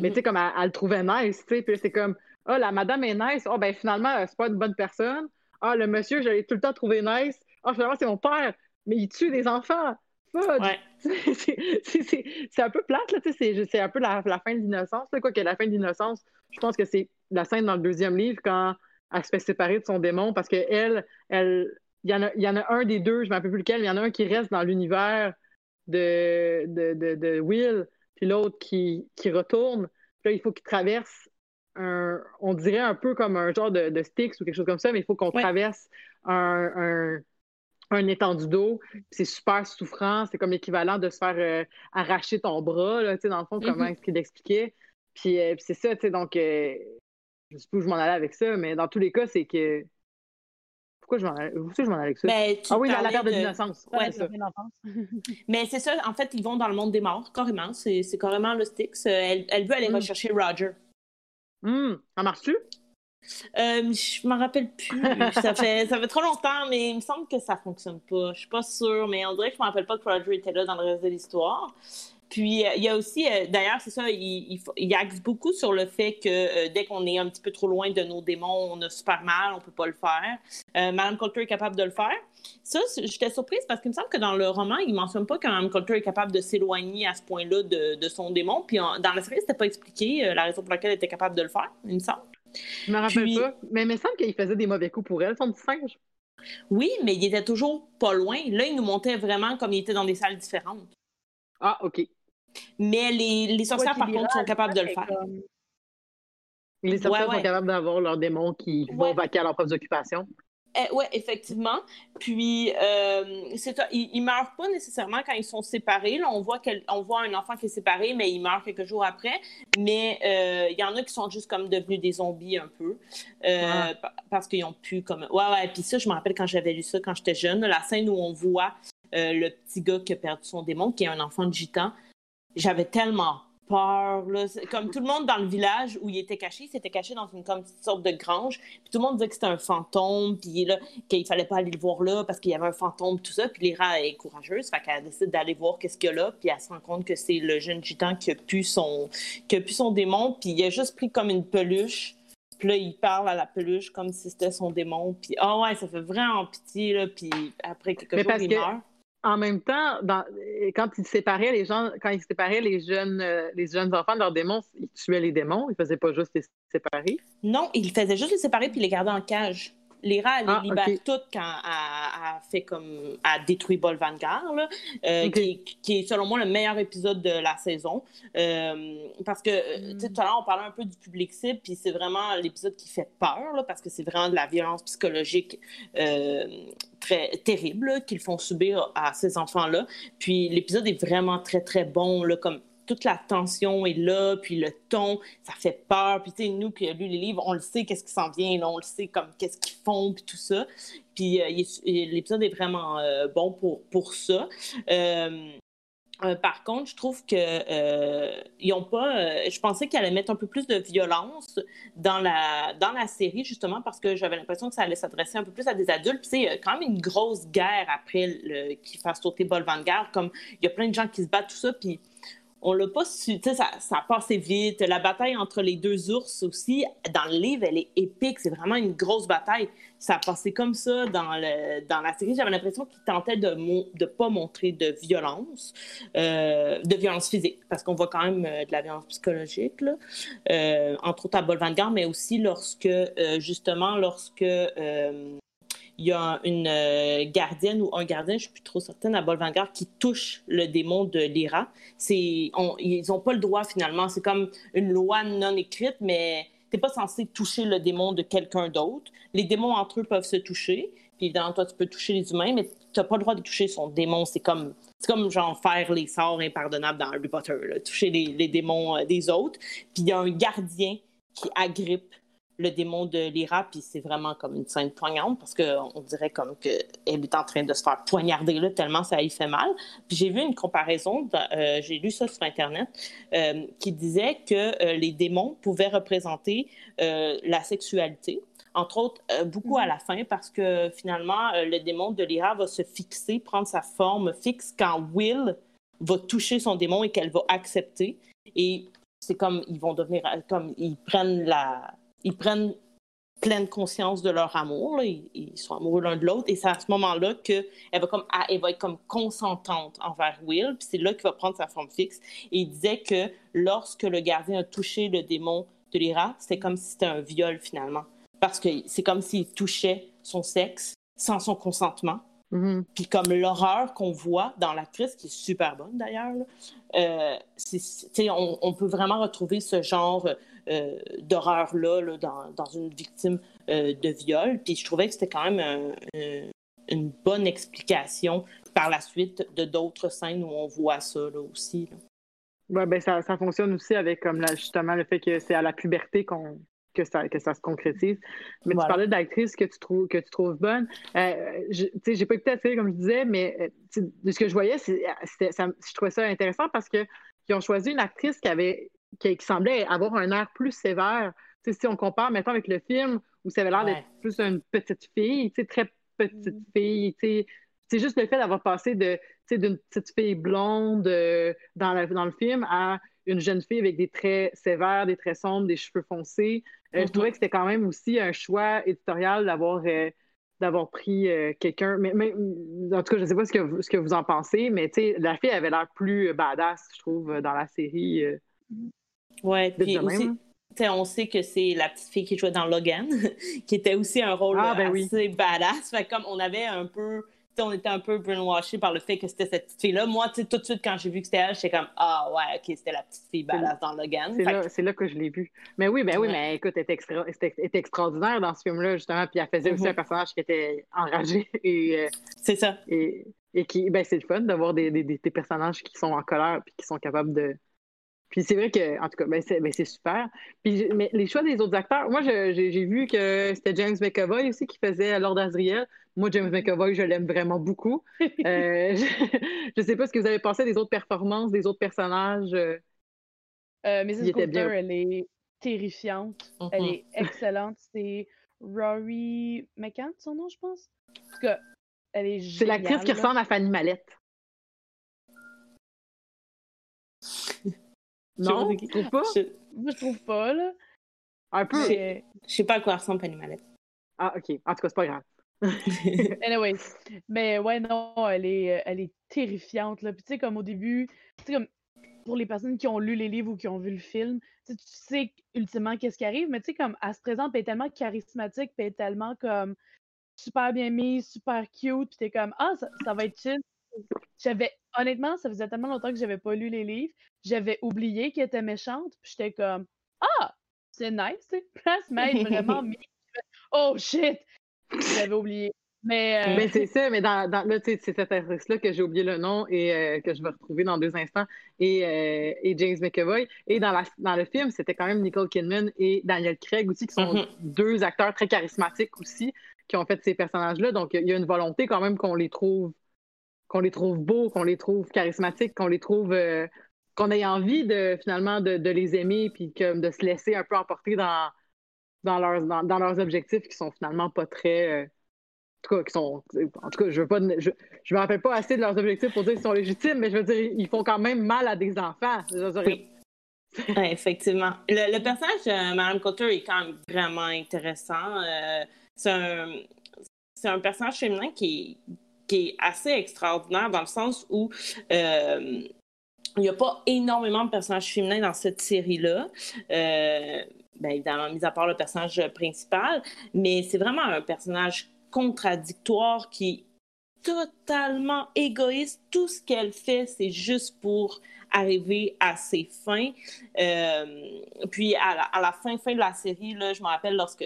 Mais tu sais, comme elle, le trouvait nice, tu sais. Puis c'est comme, oh, la madame est nice. Oh, ben finalement, c'est pas une bonne personne. Ah, le monsieur, j'allais tout le temps trouver nice. Ah, finalement, c'est mon père, mais il tue des enfants. Ouais. <laughs> C'est un peu plate, là, c'est un peu la, fin de l'innocence. Quoi que la fin de l'innocence, je pense que c'est la scène dans le deuxième livre quand elle se fait séparer de son démon parce qu'elle, elle, il y, en a, il y en a un des deux, je ne me rappelle plus lequel, mais il y en a un qui reste dans l'univers de, de, de, Will, puis l'autre qui, qui retourne. Puis là, il faut qu'il traverse un, on dirait un peu comme un genre de, de Styx ou quelque chose comme ça, mais il faut qu'on traverse un, un, étendue d'eau. C'est super souffrant. C'est comme l'équivalent de se faire euh, arracher ton bras, là, dans le fond, mm-hmm. comment est-ce qu'il expliquait. Puis, euh, puis c'est ça, tu sais, donc, euh, je sais pas où je m'en allais avec ça, mais dans tous les cas, c'est que pourquoi je m'en allais, je m'en avec ça? Ben, ah oui, la perte de, l'innocence. Ouais. <laughs> Mais c'est ça, en fait, ils vont dans le monde des morts, carrément. C'est, carrément le Styx. Elle, elle veut aller mm. rechercher Roger. Hum, ça marche-tu? Euh, je m'en rappelle plus. ça, fait, ça fait trop longtemps, mais il me semble que ça fonctionne pas. Je suis pas sûre, mais on dirait que je me rappelle pas que Roger était là dans le reste de l'histoire. Puis, euh, il y a aussi, euh, d'ailleurs, c'est ça, il, il, axe beaucoup sur le fait que euh, dès qu'on est un petit peu trop loin de nos démons, on a super mal, on peut pas le faire. Madame Coulter est capable de le faire. Ça, j'étais surprise parce qu'il me semble que dans le roman, il mentionne pas que Madame Coulter est capable de s'éloigner à ce point-là de, de, son démon. Puis, dans la série, c'était pas expliqué la raison pour laquelle elle était capable de le faire, il me semble. Je me rappelle pas. Mais il me semble qu'il faisait des mauvais coups pour elle, son petit singe. Oui, mais il était toujours pas loin. Là, il nous montait vraiment comme il était dans des salles différentes. Ah, OK. Mais les, les sorcières, par contre, sont capables de le faire. Les sorcières sont capables d'avoir leurs démons qui vont vaquer à leurs propres occupations. Eh, oui, effectivement. Puis, euh, ils, ils meurent pas nécessairement quand ils sont séparés. Là, on voit on voit un enfant qui est séparé, mais il meurt quelques jours après. Mais euh, il y en a qui sont juste comme devenus des zombies un peu, euh, parce qu'ils ont pu comme. Ouais, ouais. Puis ça, je me rappelle quand j'avais lu ça quand j'étais jeune, la scène où on voit le petit gars qui a perdu son démon, qui est un enfant de gitan j'avais tellement peur. Là. Comme tout le monde dans le village où il était caché, il s'était caché dans une, comme, sorte de grange. Puis tout le monde disait que c'était un fantôme, puis là, qu'il fallait pas aller le voir là parce qu'il y avait un fantôme, tout ça. Puis Lyra est courageuse, fait qu'elle décide d'aller voir qu'est-ce qu'il y a là, puis elle se rend compte que c'est le jeune gitan qui a pu son, qui a pu son démon, puis il a juste pris comme une peluche. Puis là, il parle à la peluche comme si c'était son démon. Puis, ah ouais, ça fait vraiment pitié, là. Puis après quelques jours, il meurt en même temps, quand ils séparaient les gens, quand ils séparaient les jeunes, euh, les jeunes enfants de leurs démons, ils tuaient les démons, ils faisaient pas juste les séparer. Non, ils faisaient juste les séparer puis les garder en cage. Lyra, elle les ah, libère toutes quand elle, a fait comme. a détruit Bolvangar, là, euh, qui, qui, est selon moi le meilleur épisode de la saison. Euh, parce que, euh, tu sais, tout à l'heure, on parlait un peu du public cible, puis c'est vraiment l'épisode qui fait peur, là, parce que c'est vraiment de la violence psychologique très terrible qu'ils font subir à ces enfants-là. Puis l'épisode est vraiment très, très bon, là, comme toute la tension est là, puis le ton, ça fait peur. Puis, tu sais, nous qui avons lu les livres, on le sait, qu'est-ce qui s'en vient, là, on le sait, comme qu'est-ce qu'ils font, puis tout ça. Puis, euh, l'épisode est vraiment euh, bon pour, pour ça. Euh, par contre, je trouve que ils ont pas. je pensais qu'elle allait mettre un peu plus de violence dans la dans la série justement parce que j'avais l'impression que ça allait s'adresser un peu plus à des adultes. Puis c'est quand même une grosse guerre après qui fasse sauter Bolvangar. Comme il y a plein de gens qui se battent tout ça. Puis on l'a pas su, tu sais, ça, ça a passé vite. La bataille entre les deux ours aussi, dans le livre, elle est épique. C'est vraiment une grosse bataille. Ça a passé comme ça dans, le, dans la série. J'avais l'impression qu'ils tentaient de ne pas montrer de violence, euh, de violence physique, parce qu'on voit quand même euh, de la violence psychologique, là. Euh, entre autres à Bolvangar, mais aussi lorsque, justement, lorsque il y a une euh, gardienne ou un gardien, je ne suis plus trop certaine, à Bolvangar, qui touche le démon de Lyra. ils n'ont pas le droit finalement. C'est comme une loi non écrite, mais tu n'es pas censé toucher le démon de quelqu'un d'autre. Les démons entre eux peuvent se toucher. Puis évidemment, toi, tu peux toucher les humains, mais tu n'as pas le droit de toucher son démon. C'est comme, comme genre faire les sorts impardonnables dans Harry Potter, toucher les, les démons euh, des autres. Puis il y a un gardien qui agrippe le démon de Lyra, puis c'est vraiment comme une scène poignante parce qu'on dirait comme qu'elle est en train de se faire poignarder là, tellement ça y fait mal. Puis j'ai vu une comparaison, euh, j'ai lu ça sur Internet, euh, qui disait que euh, les démons pouvaient représenter la sexualité. Entre autres, beaucoup à la fin, parce que finalement, le démon de Lyra va se fixer, prendre sa forme fixe quand Will va toucher son démon et qu'elle va accepter. Et c'est comme ils vont devenir, comme ils prennent la, ils prennent pleine conscience de leur amour. Ils, sont amoureux l'un de l'autre. Et c'est à ce moment-là qu'elle va, comme, elle va être comme consentante envers Will. Puis c'est là qu'il va prendre sa forme fixe. Et il disait que lorsque le gardien a touché le démon de Lyra, c'était comme si c'était un viol finalement. Parce que c'est comme s'il touchait son sexe sans son consentement. Mm-hmm. Puis comme l'horreur qu'on voit dans l'actrice, qui est super bonne d'ailleurs, euh, on, on, peut vraiment retrouver ce genre euh, d'horreur-là dans, dans, une victime euh, de viol. Puis je trouvais que c'était quand même une bonne explication par la suite de d'autres scènes où on voit ça là, aussi. Ouais, ben ça, ça, fonctionne aussi avec comme là, justement le fait que c'est à la puberté qu'on que ça, que ça se concrétise. Mais tu parlais d'actrice que tu trouves que tu trouves bonne. Euh, je j'ai pas écouté la série comme je disais, mais euh, de ce que je voyais, c'était, ça, je trouvais ça intéressant parce que ont choisi une actrice qui avait qui, semblait avoir un air plus sévère. si on compare maintenant avec le film où ça avait l'air d'être plus une petite fille, très petite mm. fille, c'est juste le fait d'avoir passé de d'une petite fille blonde euh, dans, dans le film à une jeune fille avec des traits sévères, des traits sombres, des cheveux foncés. Euh, je mm-hmm. trouvais que c'était quand même aussi un choix éditorial d'avoir euh, d'avoir pris euh, quelqu'un. Mais, en tout cas, je ne sais pas ce que, vous, ce que vous en pensez, mais la fille avait l'air plus badass, je trouve, dans la série. Ouais, puis aussi, on sait que c'est la petite fille qui jouait dans Logan, <laughs> qui était aussi un rôle ah, ben assez badass. Fait comme on avait un peu on était un peu brainwashé par le fait que c'était cette petite fille-là. Moi, tout de suite, quand j'ai vu que c'était elle, j'étais comme Ah ouais, ok, c'était la petite fille badass dans Logan. C'est là, que je l'ai vu. Mais oui, ben oui, mais écoute, elle était, extraordinaire dans ce film-là, justement. Puis elle faisait aussi mm-hmm. un personnage qui était enragé. <laughs> et euh, C'est ça. Et, qui, ben, c'est le fun d'avoir des, des, des, personnages qui sont en colère puis qui sont capables de, puis c'est vrai que, en tout cas, ben c'est ben super. Puis, mais les choix des autres acteurs, moi, j'ai vu que c'était James McAvoy aussi qui faisait Lord Asriel. Moi, James McAvoy, je l'aime vraiment beaucoup. <laughs> euh, je ne sais pas ce que vous avez pensé des autres performances, des autres personnages. Euh, euh Mrs. Coulter, elle est terrifiante. Elle mm-hmm. est excellente. C'est Rory McCann, son nom, je pense. En tout cas, elle est C'est l'actrice qui ressemble à Fanny Mallette. Non, tu trouves pas? Je... Moi, je trouve pas, là. Un peu. Je sais pas à quoi ressemble Penny Mallette. Ah, OK. En tout cas, c'est pas grave. <laughs> anyway. Mais ouais, non, elle est, elle est terrifiante, là. Puis tu sais, comme au début, tu sais, comme pour les personnes qui ont lu les livres ou qui ont vu le film, tu sais ultimement qu'est-ce qui arrive, mais tu sais, comme elle se présente, puis elle est tellement charismatique, puis elle est tellement comme super bien mise, super cute, puis t'es comme, ah, ça, ça va être chill. J'avais, honnêtement, ça faisait tellement longtemps que j'avais pas lu les livres, j'avais oublié qu'elle était méchante, puis j'étais comme Ah, c'est nice, tu sais. vraiment <laughs> Oh shit! J'avais oublié. Mais, euh, mais c'est ça, mais dans, dans là, c'est cette actrice-là que j'ai oublié le nom et euh, que je vais retrouver dans deux instants, et, euh, et James McAvoy. Et dans, la, dans le film, c'était quand même Nicole Kidman et Daniel Craig aussi, qui sont mm-hmm. deux acteurs très charismatiques aussi, qui ont fait ces personnages-là. Donc, il y a une volonté quand même qu'on les trouve qu'on les trouve beaux, qu'on les trouve charismatiques, qu'on les trouve qu'on ait envie de finalement de, les aimer puis que, de se laisser un peu emporter dans, dans, leurs, dans, leurs objectifs qui sont finalement pas très. Euh, en tout cas, qui sont. En tout cas, je veux pas. Je, je me rappelle pas assez de leurs objectifs pour dire qu'ils sont légitimes, mais je veux dire, ils font quand même mal à des enfants. Oui. <laughs> effectivement. Le, personnage de Madame Cotter est quand même vraiment intéressant. Euh, c'est un, un personnage féminin qui qui est assez extraordinaire dans le sens où euh, il n'y a pas énormément de personnages féminins dans cette série-là. Euh, ben, évidemment, mis à part le personnage principal, mais c'est vraiment un personnage contradictoire qui est totalement égoïste. Tout ce qu'elle fait, c'est juste pour arriver à ses fins. Euh, puis à la, fin, fin de la série, là, je me rappelle lorsque,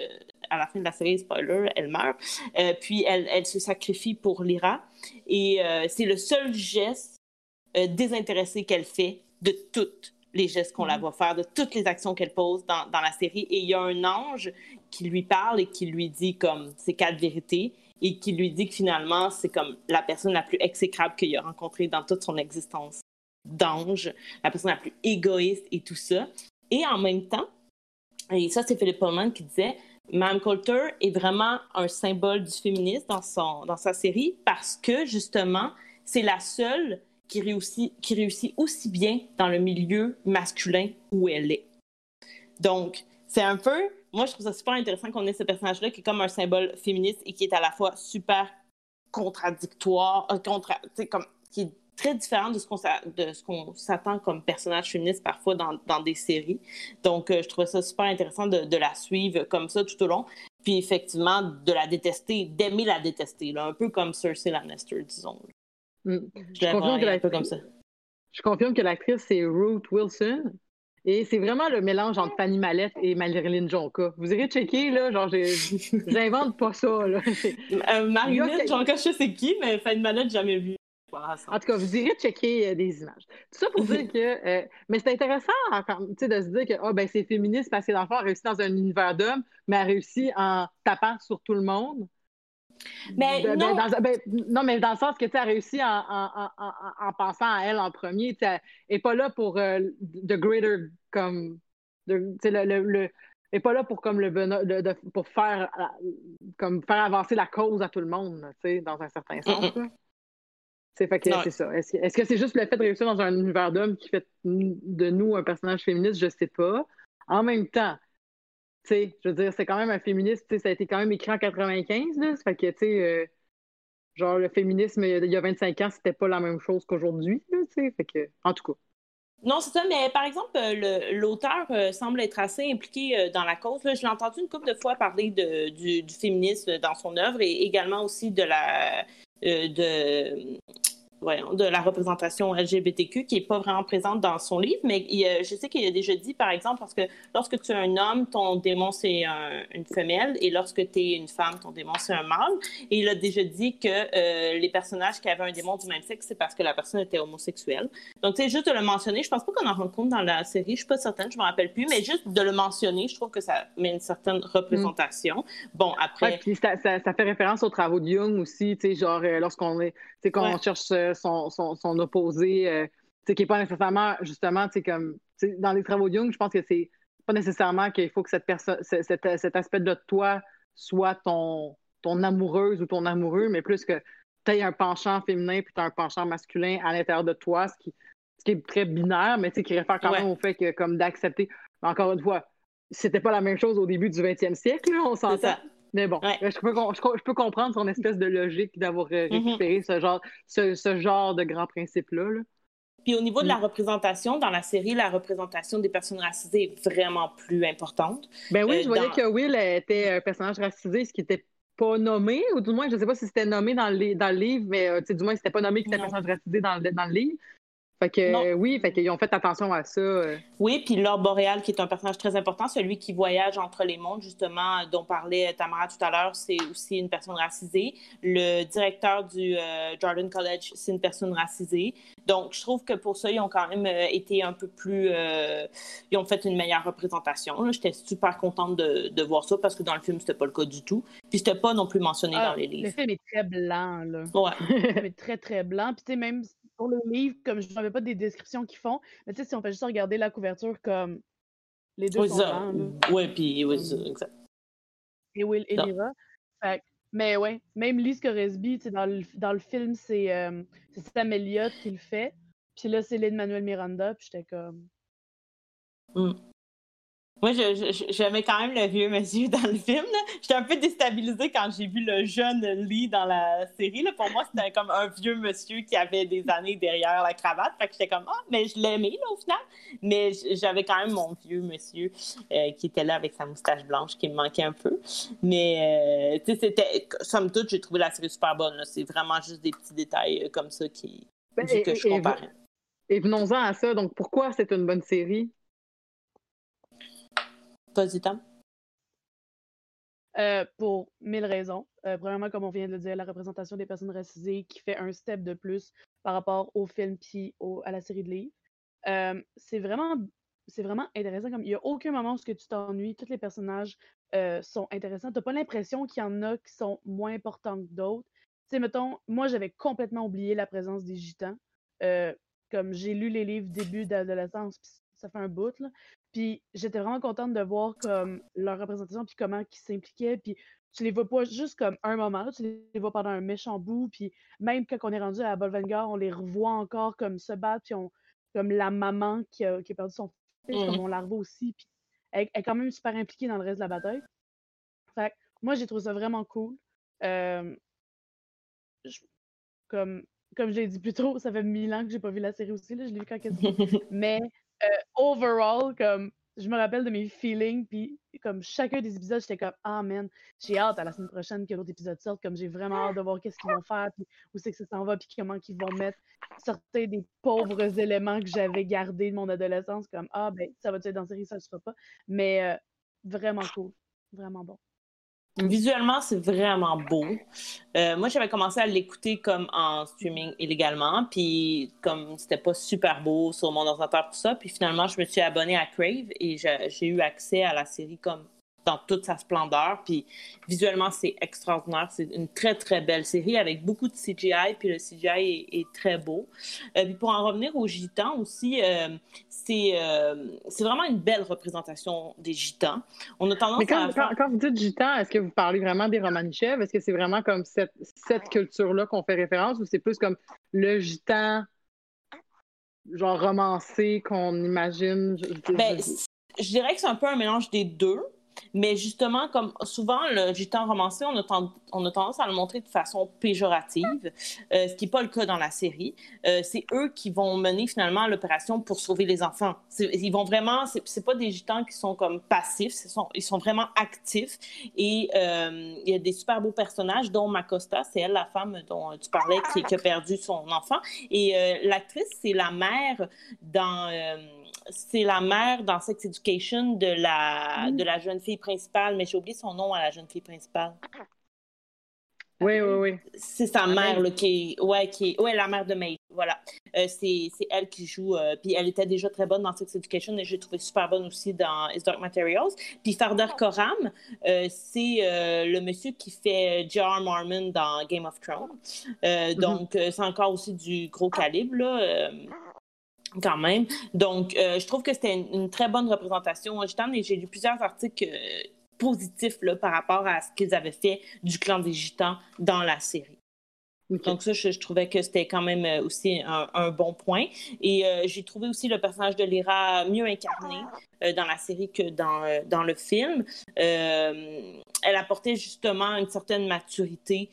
à la fin de la série, spoiler, elle meurt. Euh, puis elle, elle, se sacrifie pour Lyra. Et c'est le seul geste euh, désintéressée qu'elle fait de toutes les gestes qu'on la mm. voit faire, de toutes les actions qu'elle pose dans, dans, la série. Et il y a un ange qui lui parle et qui lui dit comme ces quatre vérités et qui lui dit que finalement, c'est comme la personne la plus exécrable qu'il a rencontrée dans toute son existence d'ange, la personne la plus égoïste et tout ça. Et en même temps, et ça, c'est Philippe Pullman qui disait, Mme Coulter est vraiment un symbole du féminisme dans, son, dans sa série parce que, justement, c'est la seule qui réussit, qui réussit aussi bien dans le milieu masculin où elle est. Donc, c'est un peu moi, je trouve ça super intéressant qu'on ait ce personnage-là qui est comme un symbole féministe et qui est à la fois super contradictoire, euh, contra, comme, qui est très différent de ce qu'on de ce qu'on s'attend comme personnage féministe parfois dans, dans des séries. Donc, euh, je trouvais ça super intéressant de, de, la suivre comme ça tout au long. Puis effectivement, de la détester, d'aimer la détester, là, un peu comme Cersei Lannister, disons. Mm. Je, confirme que un peu comme ça. Je confirme que l'actrice, c'est Ruth Wilson. Et c'est vraiment le mélange entre Fanny Mallette et Marilyn Jonka. Vous irez checker, là, genre, j'invente pas ça, là. <laughs> Euh, Marilyn Jonka, je sais c'est qui, mais Fanny Mallette, jamais vu. En tout cas, vous irez checker euh, des images. Tout ça pour dire <laughs> que. Euh, mais c'est intéressant de se dire que oh, ben, c'est féministe parce que l'enfant a réussi dans un univers d'hommes, mais a réussi en tapant sur tout le monde. Mais ben, non. Ben, non, mais dans le sens que tu as réussi en, en, en, en, pensant à elle en premier. Tu n'est pas là pour euh, the greater comme. le, le, le pas là pour comme le de, pour faire comme faire avancer la cause à tout le monde, dans un certain sens. C'est c'est ça. Est-ce que c'est juste le fait de réussir dans un univers d'hommes qui fait de nous un personnage féministe? Je sais pas. En même temps, je veux dire, c'est quand même un féministe, ça a été quand même écrit en 95, là. Ça fait que, tu sais, euh, genre, le féminisme, il y a 25 ans, c'était pas la même chose qu'aujourd'hui, tu sais. Fait que, en tout cas. Non, c'est ça, mais par exemple, euh, l'auteur euh, semble être assez impliqué dans la cause. Je l'ai entendu une couple de fois parler de, du, du, féminisme dans son œuvre et également aussi de la de voyons, de la représentation LGBTQ qui n'est pas vraiment présente dans son livre, mais je sais qu'il a déjà dit, par exemple, parce que lorsque tu es un homme, ton démon, c'est une femelle, et lorsque tu es une femme, ton démon, c'est un mâle. Et il a déjà dit que euh, les personnages qui avaient un démon du même sexe, c'est parce que la personne était homosexuelle. Donc, tu sais, juste de le mentionner, je pense pas qu'on en rend compte dans la série, je suis pas certaine, je me rappelle plus, mais juste de le mentionner, je trouve que ça met une certaine représentation. Bon, après... ça, ça, fait référence aux travaux de Jung aussi, tu sais, genre, euh, lorsqu'on est, tu sais, qu'on cherche euh, son, son, opposé, euh, qui n'est pas nécessairement, justement, comme dans les travaux de Jung, je pense que c'est pas nécessairement qu'il faut que cette personne, cet, aspect de toi soit ton, ton amoureuse ou ton amoureux, mais plus que tu aies un penchant féminin puis tu as un penchant masculin à l'intérieur de toi, ce qui, ce qui est très binaire, mais qui réfère quand même au fait que, comme d'accepter. Encore une fois, c'était pas la même chose au début du 20e siècle, on s'entend. Mais bon, je, peux, je, peux, comprendre son espèce de logique d'avoir euh, mm-hmm. récupéré ce, genre, ce, genre de grands principes-là. Puis au niveau de la mm. représentation, dans la série, la représentation des personnes racisées est vraiment plus importante. Ben oui, euh, je voyais que Will était un personnage racisé, ce qui n'était pas nommé, ou du moins, je ne sais pas si c'était nommé dans le, dans le livre, mais euh, du moins, c'était pas nommé qu'il était un personnage racisé dans, dans le livre. Fait que oui, fait qu'ils ont fait attention à ça. Euh. Oui, puis Lord Boréal, qui est un personnage très important, celui qui voyage entre les mondes, justement, dont parlait Tamara tout à l'heure, c'est aussi une personne racisée. Le directeur du euh, Jordan College, c'est une personne racisée. Donc, je trouve que pour ça, ils ont quand même euh, été un peu plus. ils ont fait une meilleure représentation. J'étais super contente de, de, voir ça parce que dans le film, c'était pas le cas du tout. Puis, c'était pas non plus mentionné ah, dans les livres. Le film est très blanc, là. Ouais. le film est très, très blanc. Puis, tu sais, même pour le livre, comme je n'avais pas des descriptions qu'ils font, mais tu sais, si on fait juste regarder la couverture comme les deux oui, sont Oui, puis oui, exact. Et Will et Lyra. mais ouais, même Lise Coresby, dans le, dans le film, c'est euh, Sam Elliott qui le fait. Puis là, c'est Lin-Manuel Miranda, puis j'étais comme... Mm. Moi, j'aimais quand même le vieux monsieur <laughs> dans le film. J'étais un peu déstabilisée quand j'ai vu le jeune Lee dans la série. Là. Pour moi, c'était comme un vieux monsieur qui avait des années derrière la cravate. Fait que j'étais comme, ah, mais je l'aimais au final. Mais j'avais quand même mon vieux monsieur euh, qui était là avec sa moustache blanche qui me manquait un peu. Mais, euh, tu sais, c'était, somme toute, j'ai trouvé la série super bonne. C'est vraiment juste des petits détails euh, comme ça qui, ben, que je comparais. Et venons-en à ça. Donc, pourquoi c'est une bonne série? Euh, pour mille raisons. Euh, premièrement, comme on vient de le dire, la représentation des personnes racisées qui fait un step de plus par rapport au film puis à la série de livres. Euh, c'est vraiment c'est vraiment intéressant. Comme il n'y a aucun moment où tu t'ennuies, tous les personnages sont intéressants. Tu n'as pas l'impression qu'il y en a qui sont moins importants que d'autres. Tu sais, mettons, moi j'avais complètement oublié la présence des gitans. comme j'ai lu les livres début d'adolescence, ça fait un bout, là. Puis j'étais vraiment contente de voir comme leur représentation, puis comment ils s'impliquaient, puis tu les vois pas juste comme un moment, tu les vois pendant un méchant bout, puis même quand on est rendu à Bolvangar, on les revoit encore comme se battre, puis on, comme la maman qui a, qui a perdu son fils, comme mmh. on la revoit aussi, puis elle, est quand même super impliquée dans le reste de la bataille. Fait moi, j'ai trouvé ça vraiment cool. comme, comme je l'ai dit plus tôt, ça fait mille ans que j'ai pas vu la série aussi. Là, je l'ai vu quand <laughs> Mais overall, comme je me rappelle de mes feelings, puis comme chacun des épisodes, j'étais comme Ah man, j'ai hâte à la semaine prochaine que l'autre épisode sorte, comme j'ai vraiment hâte de voir qu'est-ce qu'ils vont faire, puis où c'est que ça s'en va, puis comment ils vont mettre certains des pauvres éléments que j'avais gardés de mon adolescence, comme Ah ben, ça va être dans la série, ça ne se fera pas. Mais euh, vraiment cool, vraiment bon. Visuellement, c'est vraiment beau. Euh, moi, j'avais commencé à l'écouter comme en streaming illégalement, puis comme c'était pas super beau sur mon ordinateur, tout ça, puis finalement, je me suis abonnée à Crave et j'ai eu accès à la série comme dans toute sa splendeur. Puis visuellement, c'est extraordinaire. C'est une très, très belle série avec beaucoup de CGI. Puis le CGI est, très beau. Euh, puis pour en revenir aux Gitans aussi, euh, euh, c'est vraiment une belle représentation des Gitans. On a tendance quand, à. Quand, vous dites Gitans, est-ce que vous parlez vraiment des Romanichev? Est-ce que c'est vraiment comme cette, cette culture-là qu'on fait référence ou c'est plus comme le Gitan genre romancé qu'on imagine? Ben, je dirais que c'est un peu un mélange des deux. Mais justement, comme souvent, le gitan romancé, on a, on a, tendance à le montrer de façon péjorative, euh, ce qui n'est pas le cas dans la série. Euh, c'est eux qui vont mener finalement l'opération pour sauver les enfants. Ils vont vraiment, c'est pas des gitans qui sont comme passifs, sont, ils sont vraiment actifs. Et euh, il y a des super beaux personnages, dont Macosta, c'est elle la femme dont tu parlais, qui a perdu son enfant. Et l'actrice, c'est la mère dans c'est la mère dans Sex Education de la, mm. de la jeune fille principale, mais j'ai oublié son nom à la jeune fille principale. Oui, oui, oui. C'est sa mère, là, qui est, ouais, qui est, ouais, la mère de May. Voilà. Euh, c'est, elle qui joue. Euh, puis elle était déjà très bonne dans Sex Education et j'ai trouvé super bonne aussi dans Is Dark Materials. Puis Farder Koram, euh, c'est le monsieur qui fait J.R. Mormon dans Game of Thrones. Mm-hmm. Donc, c'est encore aussi du gros calibre, là quand même. Donc, euh, je trouve que c'était une, très bonne représentation. J'ai lu plusieurs articles euh, positifs là, par rapport à ce qu'ils avaient fait du clan des Gitans dans la série. Donc ça, je, trouvais que c'était quand même euh, aussi un, bon point. Et j'ai trouvé aussi le personnage de Lyra mieux incarné dans la série que dans, dans le film. elle apportait justement une certaine maturité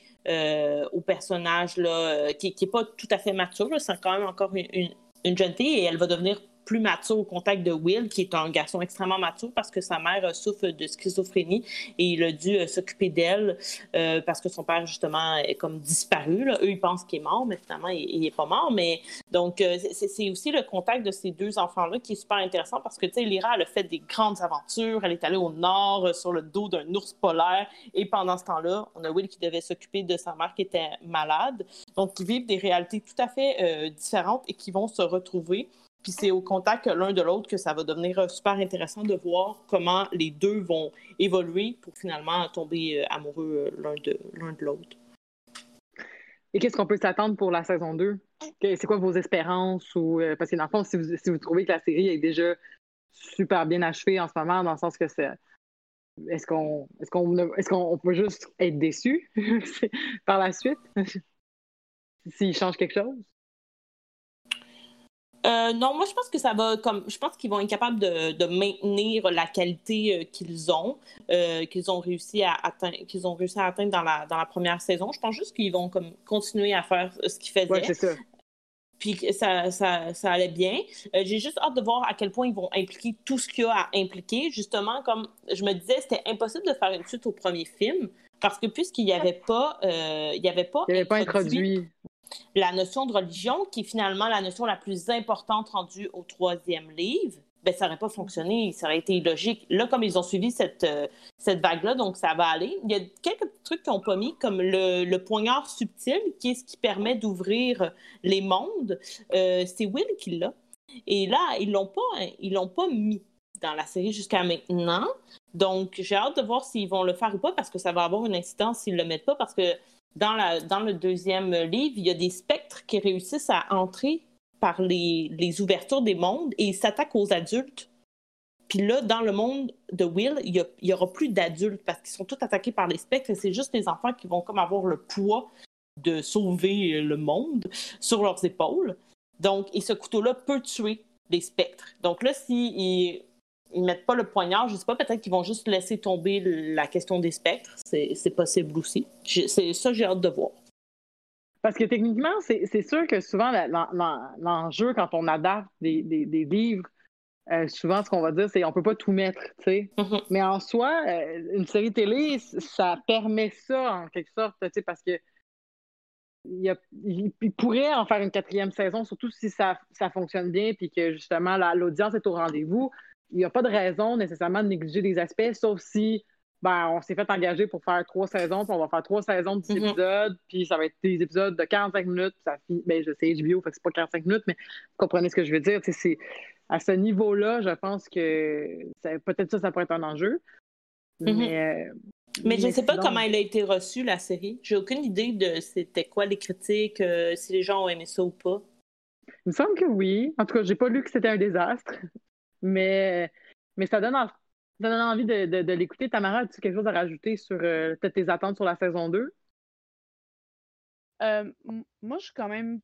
au personnage là, qui n'est pas tout à fait mature. C'est quand même encore une, une jeune fille et elle va devenir plus mature au contact de Will, qui est un garçon extrêmement mature parce que sa mère euh, souffre de schizophrénie et il a dû euh, s'occuper d'elle euh, parce que son père, justement, est comme disparu. Eux, ils pensent qu'il est mort, mais finalement, il n'est pas mort. Mais donc, c'est aussi le contact de ces deux enfants-là qui est super intéressant parce que, tu sais, Lyra, elle a fait des grandes aventures. Elle est allée au nord sur le dos d'un ours polaire et pendant ce temps-là, on a Will qui devait s'occuper de sa mère qui était malade. Donc, ils vivent des réalités tout à fait différentes et qui vont se retrouver. Puis c'est au contact l'un de l'autre que ça va devenir euh, super intéressant de voir comment les deux vont évoluer pour finalement tomber euh, amoureux euh, l'un de l'autre. Et qu'est-ce qu'on peut s'attendre pour la saison 2? C'est quoi vos espérances? Ou, parce que dans le fond, si vous, si vous, trouvez que la série est déjà super bien achevée en ce moment, dans le sens que c'est. Est-ce qu'on est qu'on est qu'on peut juste être déçu <laughs> par la suite? <laughs> S'il change quelque chose? Euh, non, moi je pense que ça va comme je pense qu'ils vont être capables de, maintenir la qualité euh, qu'ils ont, euh, qu'ils ont réussi à atteindre, qu'ils ont réussi à atteindre dans la, dans la première saison. Je pense juste qu'ils vont comme continuer à faire ce qu'ils faisaient. Ouais, c'est ça. Puis ça, ça, ça allait bien. J'ai juste hâte de voir à quel point ils vont impliquer tout ce qu'il y a à impliquer. Justement, comme je me disais, c'était impossible de faire une suite au premier film parce que puisqu'il n'y avait pas, il y avait pas, il avait pas introduit la notion de religion, qui est finalement la notion la plus importante rendue au troisième livre, ben, ça n'aurait pas fonctionné, ça aurait été illogique. Là, comme ils ont suivi cette, euh, cette vague-là, donc ça va aller. Il y a quelques trucs n'ont pas mis, comme le, poignard subtil, qui est ce qui permet d'ouvrir les mondes. Euh, c'est Will qui l'a. Et là, ils l'ont pas, l'ont pas mis dans la série jusqu'à maintenant. Donc, j'ai hâte de voir s'ils vont le faire ou pas, parce que ça va avoir une incidence s'ils le mettent pas, parce que dans, le deuxième livre, il y a des spectres qui réussissent à entrer par les, ouvertures des mondes et ils s'attaquent aux adultes. Puis là, dans le monde de Will, il n'y aura plus d'adultes parce qu'ils sont tous attaqués par les spectres et c'est juste les enfants qui vont comme avoir le poids de sauver le monde sur leurs épaules. Donc, et ce couteau-là peut tuer les spectres. Donc là, si ils mettent pas le poignard. Je sais pas, peut-être qu'ils vont juste laisser tomber la question des spectres. C'est possible aussi. C'est ça j'ai hâte de voir. Parce que techniquement, c'est sûr que souvent, l'enjeu quand on adapte des, livres, euh, souvent, ce qu'on va dire, c'est qu'on peut pas tout mettre, tu sais. Mm-hmm. Mais en soi, euh, une série télé, ça permet ça, en quelque sorte, tu sais, parce que il, pourrait en faire une quatrième saison, surtout si ça, fonctionne bien puis que justement l'audience est au rendez-vous. Il n'y a pas de raison nécessairement de négliger des aspects, sauf si ben, on s'est fait engager pour faire trois saisons, puis on va faire trois saisons de 10 mm-hmm. épisodes, puis ça va être des épisodes de 45 minutes, puis ça finit. Ben, je sais HBO, fait que c'est pas 45 minutes, mais vous comprenez ce que je veux dire. C'est, à ce niveau-là, je pense que peut-être ça, ça pourrait être un enjeu. Mm-hmm. Mais, euh, mais, je ne sais pas comment elle a été reçue, la série. J'ai aucune idée de c'était quoi les critiques, euh, si les gens ont aimé ça ou pas. Il me semble que oui. En tout cas, j'ai pas lu que c'était un désastre. Mais, mais ça donne, envie de, l'écouter. Tamara, as-tu quelque chose à rajouter sur euh, tes attentes sur la saison 2? Euh, moi, je suis quand même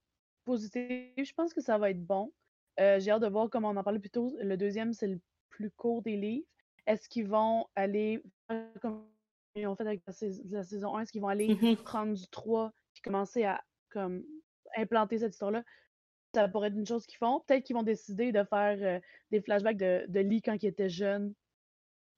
positive. Je pense que ça va être bon. j'ai hâte de voir, comme on en parlait plus tôt, le deuxième, c'est le plus court des livres. Est-ce qu'ils vont aller comme ils ont fait avec la, saison 1, est-ce qu'ils vont aller mmh prendre du 3 et commencer à comme implanter cette histoire-là? Ça pourrait être une chose qu'ils font. Peut-être qu'ils vont décider de faire euh, des flashbacks de, de Lee quand il était jeune.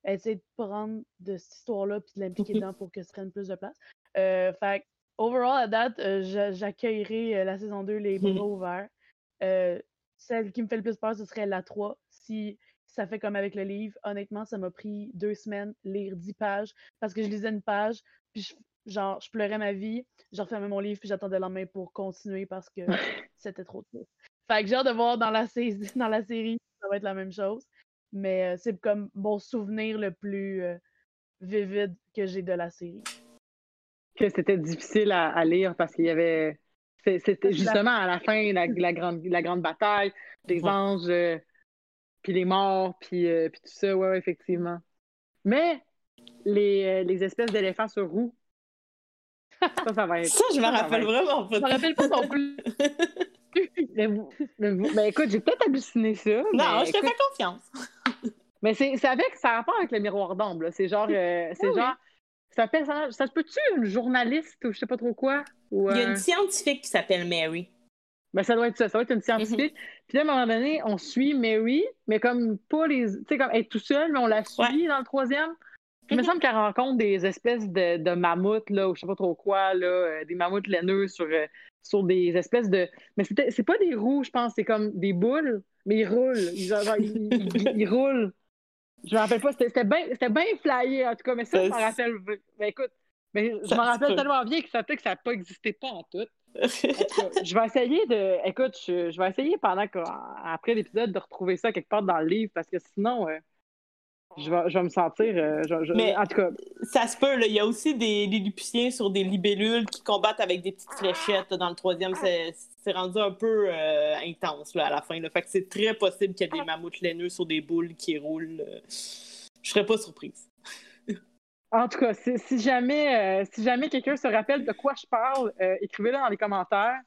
Essayer de prendre de cette histoire-là puis de l'impliquer dedans <laughs> pour que ça prenne plus de place. Euh, fait overall, à date, euh, j'accueillerai la saison 2 les bras <laughs> ouverts. celle qui me fait le plus peur, ce serait la 3. Si ça fait comme avec le livre. Honnêtement, ça m'a pris deux semaines lire dix pages parce que je lisais une page, puis je, genre, je pleurais ma vie, je refermais mon livre, puis j'attendais le lendemain pour continuer parce que <laughs> c'était trop tôt. Fait que j'ai hâte de voir dans la, <laughs> dans la série, ça va être la même chose. Mais euh, c'est comme mon souvenir le plus euh, vivide que j'ai de la série. Que c'était difficile à, lire parce qu'il y avait. C'était justement à la <laughs> fin, la, la, grande, la grande bataille, des anges. Euh, puis les morts, puis, euh, puis tout ça, ouais, effectivement. Mais les, les espèces d'éléphants sur roues, ça, ça va être. Ça, je me rappelle vraiment pas. Je me rappelle pas non plus. <laughs> mais, mais, écoute, j'ai peut-être halluciné ça. Non, je te fais confiance. <laughs> mais c'est avec, ça a rapport avec le miroir d'ombre. C'est genre, euh, <laughs> c'est genre, ça, ça, ça se peut-tu une journaliste ou je sais pas trop quoi? Ou, Il y a une scientifique qui s'appelle Mary. Ben, ça doit être ça, ça doit être une scientifique. Mm-hmm. Puis là, à un moment donné, on suit Mary, mais comme pas les. Tu sais, comme elle est tout seule, mais on la suit dans le troisième. Il me semble qu'elle rencontre des espèces de, de, mammouths, là, ou je sais pas trop quoi, là, euh, des mammouths laineux sur, euh, sur des espèces de. Mais c'est pas des roues, je pense, c'est comme des boules, mais ils roulent. Ils, genre, ils, roulent. Je me rappelle pas, c'était bien bien flyé, en tout cas, mais ça, je m'en rappelle. Ben, écoute, mais je m'en rappelle tellement bien que ça peut que ça n'a pas existé pas en tout <laughs> je vais essayer de. Écoute, je, vais essayer pendant après l'épisode de retrouver ça quelque part dans le livre parce que sinon, euh, je, vais, je, vais, me sentir. Euh, Mais en tout cas. Ça se peut, il y a aussi des Lilliputiens sur des libellules qui combattent avec des petites fléchettes. Dans le troisième, c'est rendu un peu euh, intense là, à la fin. Là. Fait que c'est très possible qu'il y ait des mammouths laineux sur des boules qui roulent. Je serais pas surprise. <laughs> En tout cas, si, jamais, euh, si jamais quelqu'un se rappelle de quoi je parle, euh, écrivez-le dans les commentaires.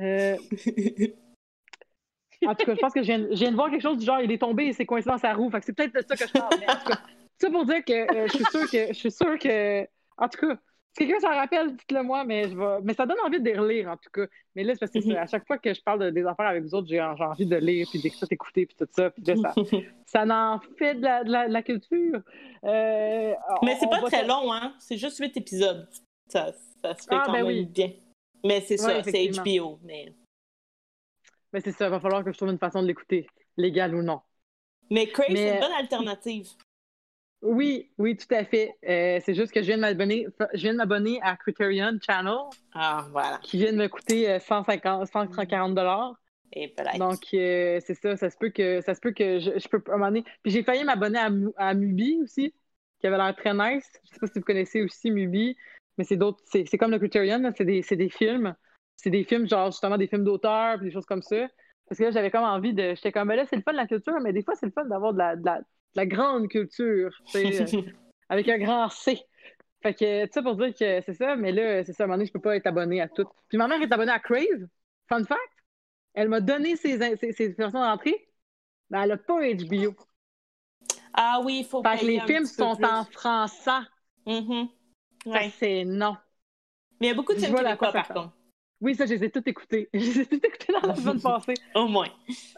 Euh, <laughs> en tout cas, je pense que je viens, de voir quelque chose du genre, il est tombé et c'est coincé dans sa roue. Fait que c'est peut-être de ça que je parle. Mais en tout cas, ça pour dire que je suis sûre que je suis sûre que. En tout cas, si quelqu'un s'en rappelle, dites-le moi, mais je vais... mais ça donne envie de les relire, en tout cas. Mais là, c'est parce que à chaque fois que je parle de, des affaires avec vous autres, j'ai envie de lire, puis d'écouter, puis tout ça. Puis ça, <laughs> ça en fait de la, de la, culture. Euh, mais c'est pas très long, hein? C'est juste huit épisodes. Ça, ça se fait ah, quand ben même oui. bien. Mais c'est ça, c'est HBO. Mais, mais c'est ça, il va falloir que je trouve une façon de l'écouter, légal ou non. Mais Crave, c'est une bonne alternative. Oui, oui, tout à fait. Euh, c'est juste que je viens de m'abonner, je viens de m'abonner à Criterion Channel. Ah, voilà. Qui vient de me coûter 150, euh, 140 dollars. Et Donc euh, c'est ça, ça se peut que ça se peut que je, peux à un moment donné. Puis j'ai failli m'abonner à, à, Mubi aussi, qui avait l'air très nice. Je sais pas si vous connaissez aussi Mubi, mais c'est d'autres. C'est, comme le Criterion, c'est des, des films. C'est des films, genre justement des films d'auteur, puis des choses comme ça. Parce que là, j'avais comme envie de. J'étais comme là, c'est le fun de la culture, mais des fois, c'est le fun d'avoir de la, de la la grande culture, euh, <laughs> avec un grand C. Fait que, tu sais, pour dire que c'est ça, mais là, c'est ça, à un moment donné, je peux pas être abonné à tout. Puis ma mère est abonnée à Crave, fun fact. Elle m'a donné ses, ses, ses versions d'entrée. mais elle n'a pas HBO. Ah oui, il faut Fait que les films sont en français. Mm C'est non. Mais il y a beaucoup de films québécois, par contre. Oui, ça, je les ai tous écoutés. <laughs> Je les ai tous écoutés dans la semaine <laughs> passée. Au moins.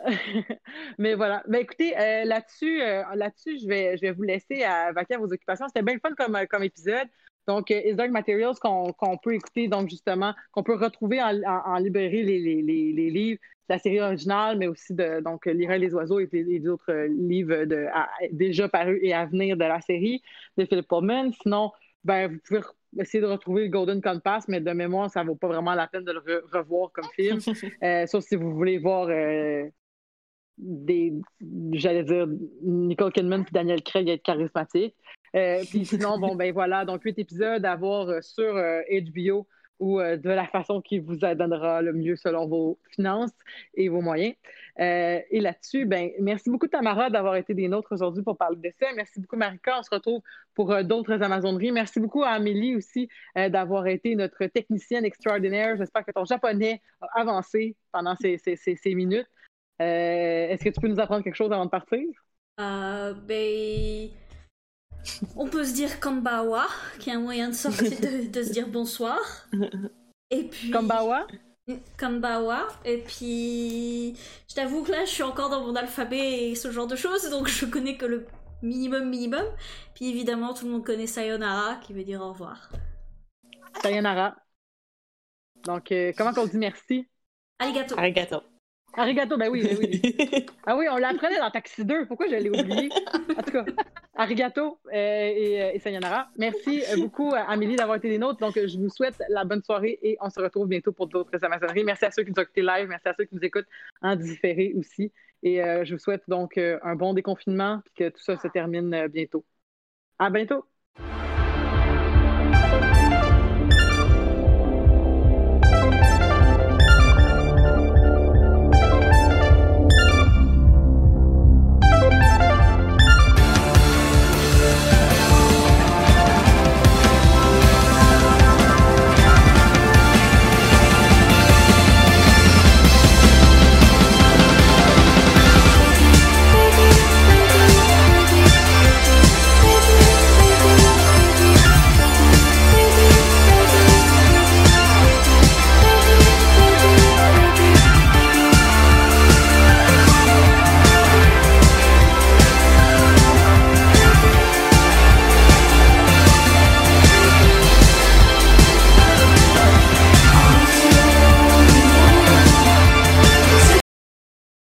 <laughs> Mais voilà. Mais écoutez, euh, là-dessus, euh, là-dessus, je vais, je vais vous laisser à vaquer à vos occupations. C'était bien le fun comme, comme épisode. Donc, euh, Dark Materials qu'on peut écouter, donc justement, qu'on peut retrouver en, en, librairie les, les, les, livres de la série originale, mais aussi de donc Lire les oiseaux et les, autres livres de, déjà parus et à venir de la série de Philip Pullman. Sinon, ben, vous pouvez essayer de retrouver le Golden Compass, mais de mémoire, ça ne vaut pas vraiment la peine de le revoir comme film. <laughs> euh, sauf si vous voulez voir euh, des, j'allais dire, Nicole Kidman et Daniel Craig être charismatiques. Euh, puis sinon, bon, ben voilà, donc huit épisodes à voir sur HBO ou euh, de la façon qui vous donnera le mieux selon vos finances et vos moyens. Euh, et là-dessus, ben, merci beaucoup Tamara d'avoir été des nôtres aujourd'hui pour parler de ça. Merci beaucoup Marika. On se retrouve pour euh, d'autres Amazoneries. Merci beaucoup à Amélie aussi d'avoir été notre technicienne extraordinaire. J'espère que ton japonais a avancé pendant ces, ces, ces, minutes. Est-ce que tu peux nous apprendre quelque chose avant de partir? ben on peut se dire Kambawa, qui est un moyen de sortir, de, se dire bonsoir. Et puis. Kambawa? Kambawa. Et puis. Je t'avoue que là, je suis encore dans mon alphabet et ce genre de choses, donc je connais que le minimum, minimum. Puis évidemment, tout le monde connaît Sayonara, qui veut dire au revoir. Sayonara. Donc, euh, comment on dit merci? Arigato. Arigato. Arigato, ben oui, ben oui. <laughs> ah oui, on l'apprenait dans Taxi 2. Pourquoi je l'ai oublié? En tout cas, arigato euh, et, euh, et, sayonara. Merci euh, beaucoup, Amélie, d'avoir été des nôtres. Donc, je vous souhaite la bonne soirée et on se retrouve bientôt pour d'autres Amazoneries. Merci à ceux qui nous ont écoutés live. Merci à ceux qui nous écoutent en différé aussi. Et je vous souhaite donc un bon déconfinement et que tout ça se termine bientôt. À bientôt!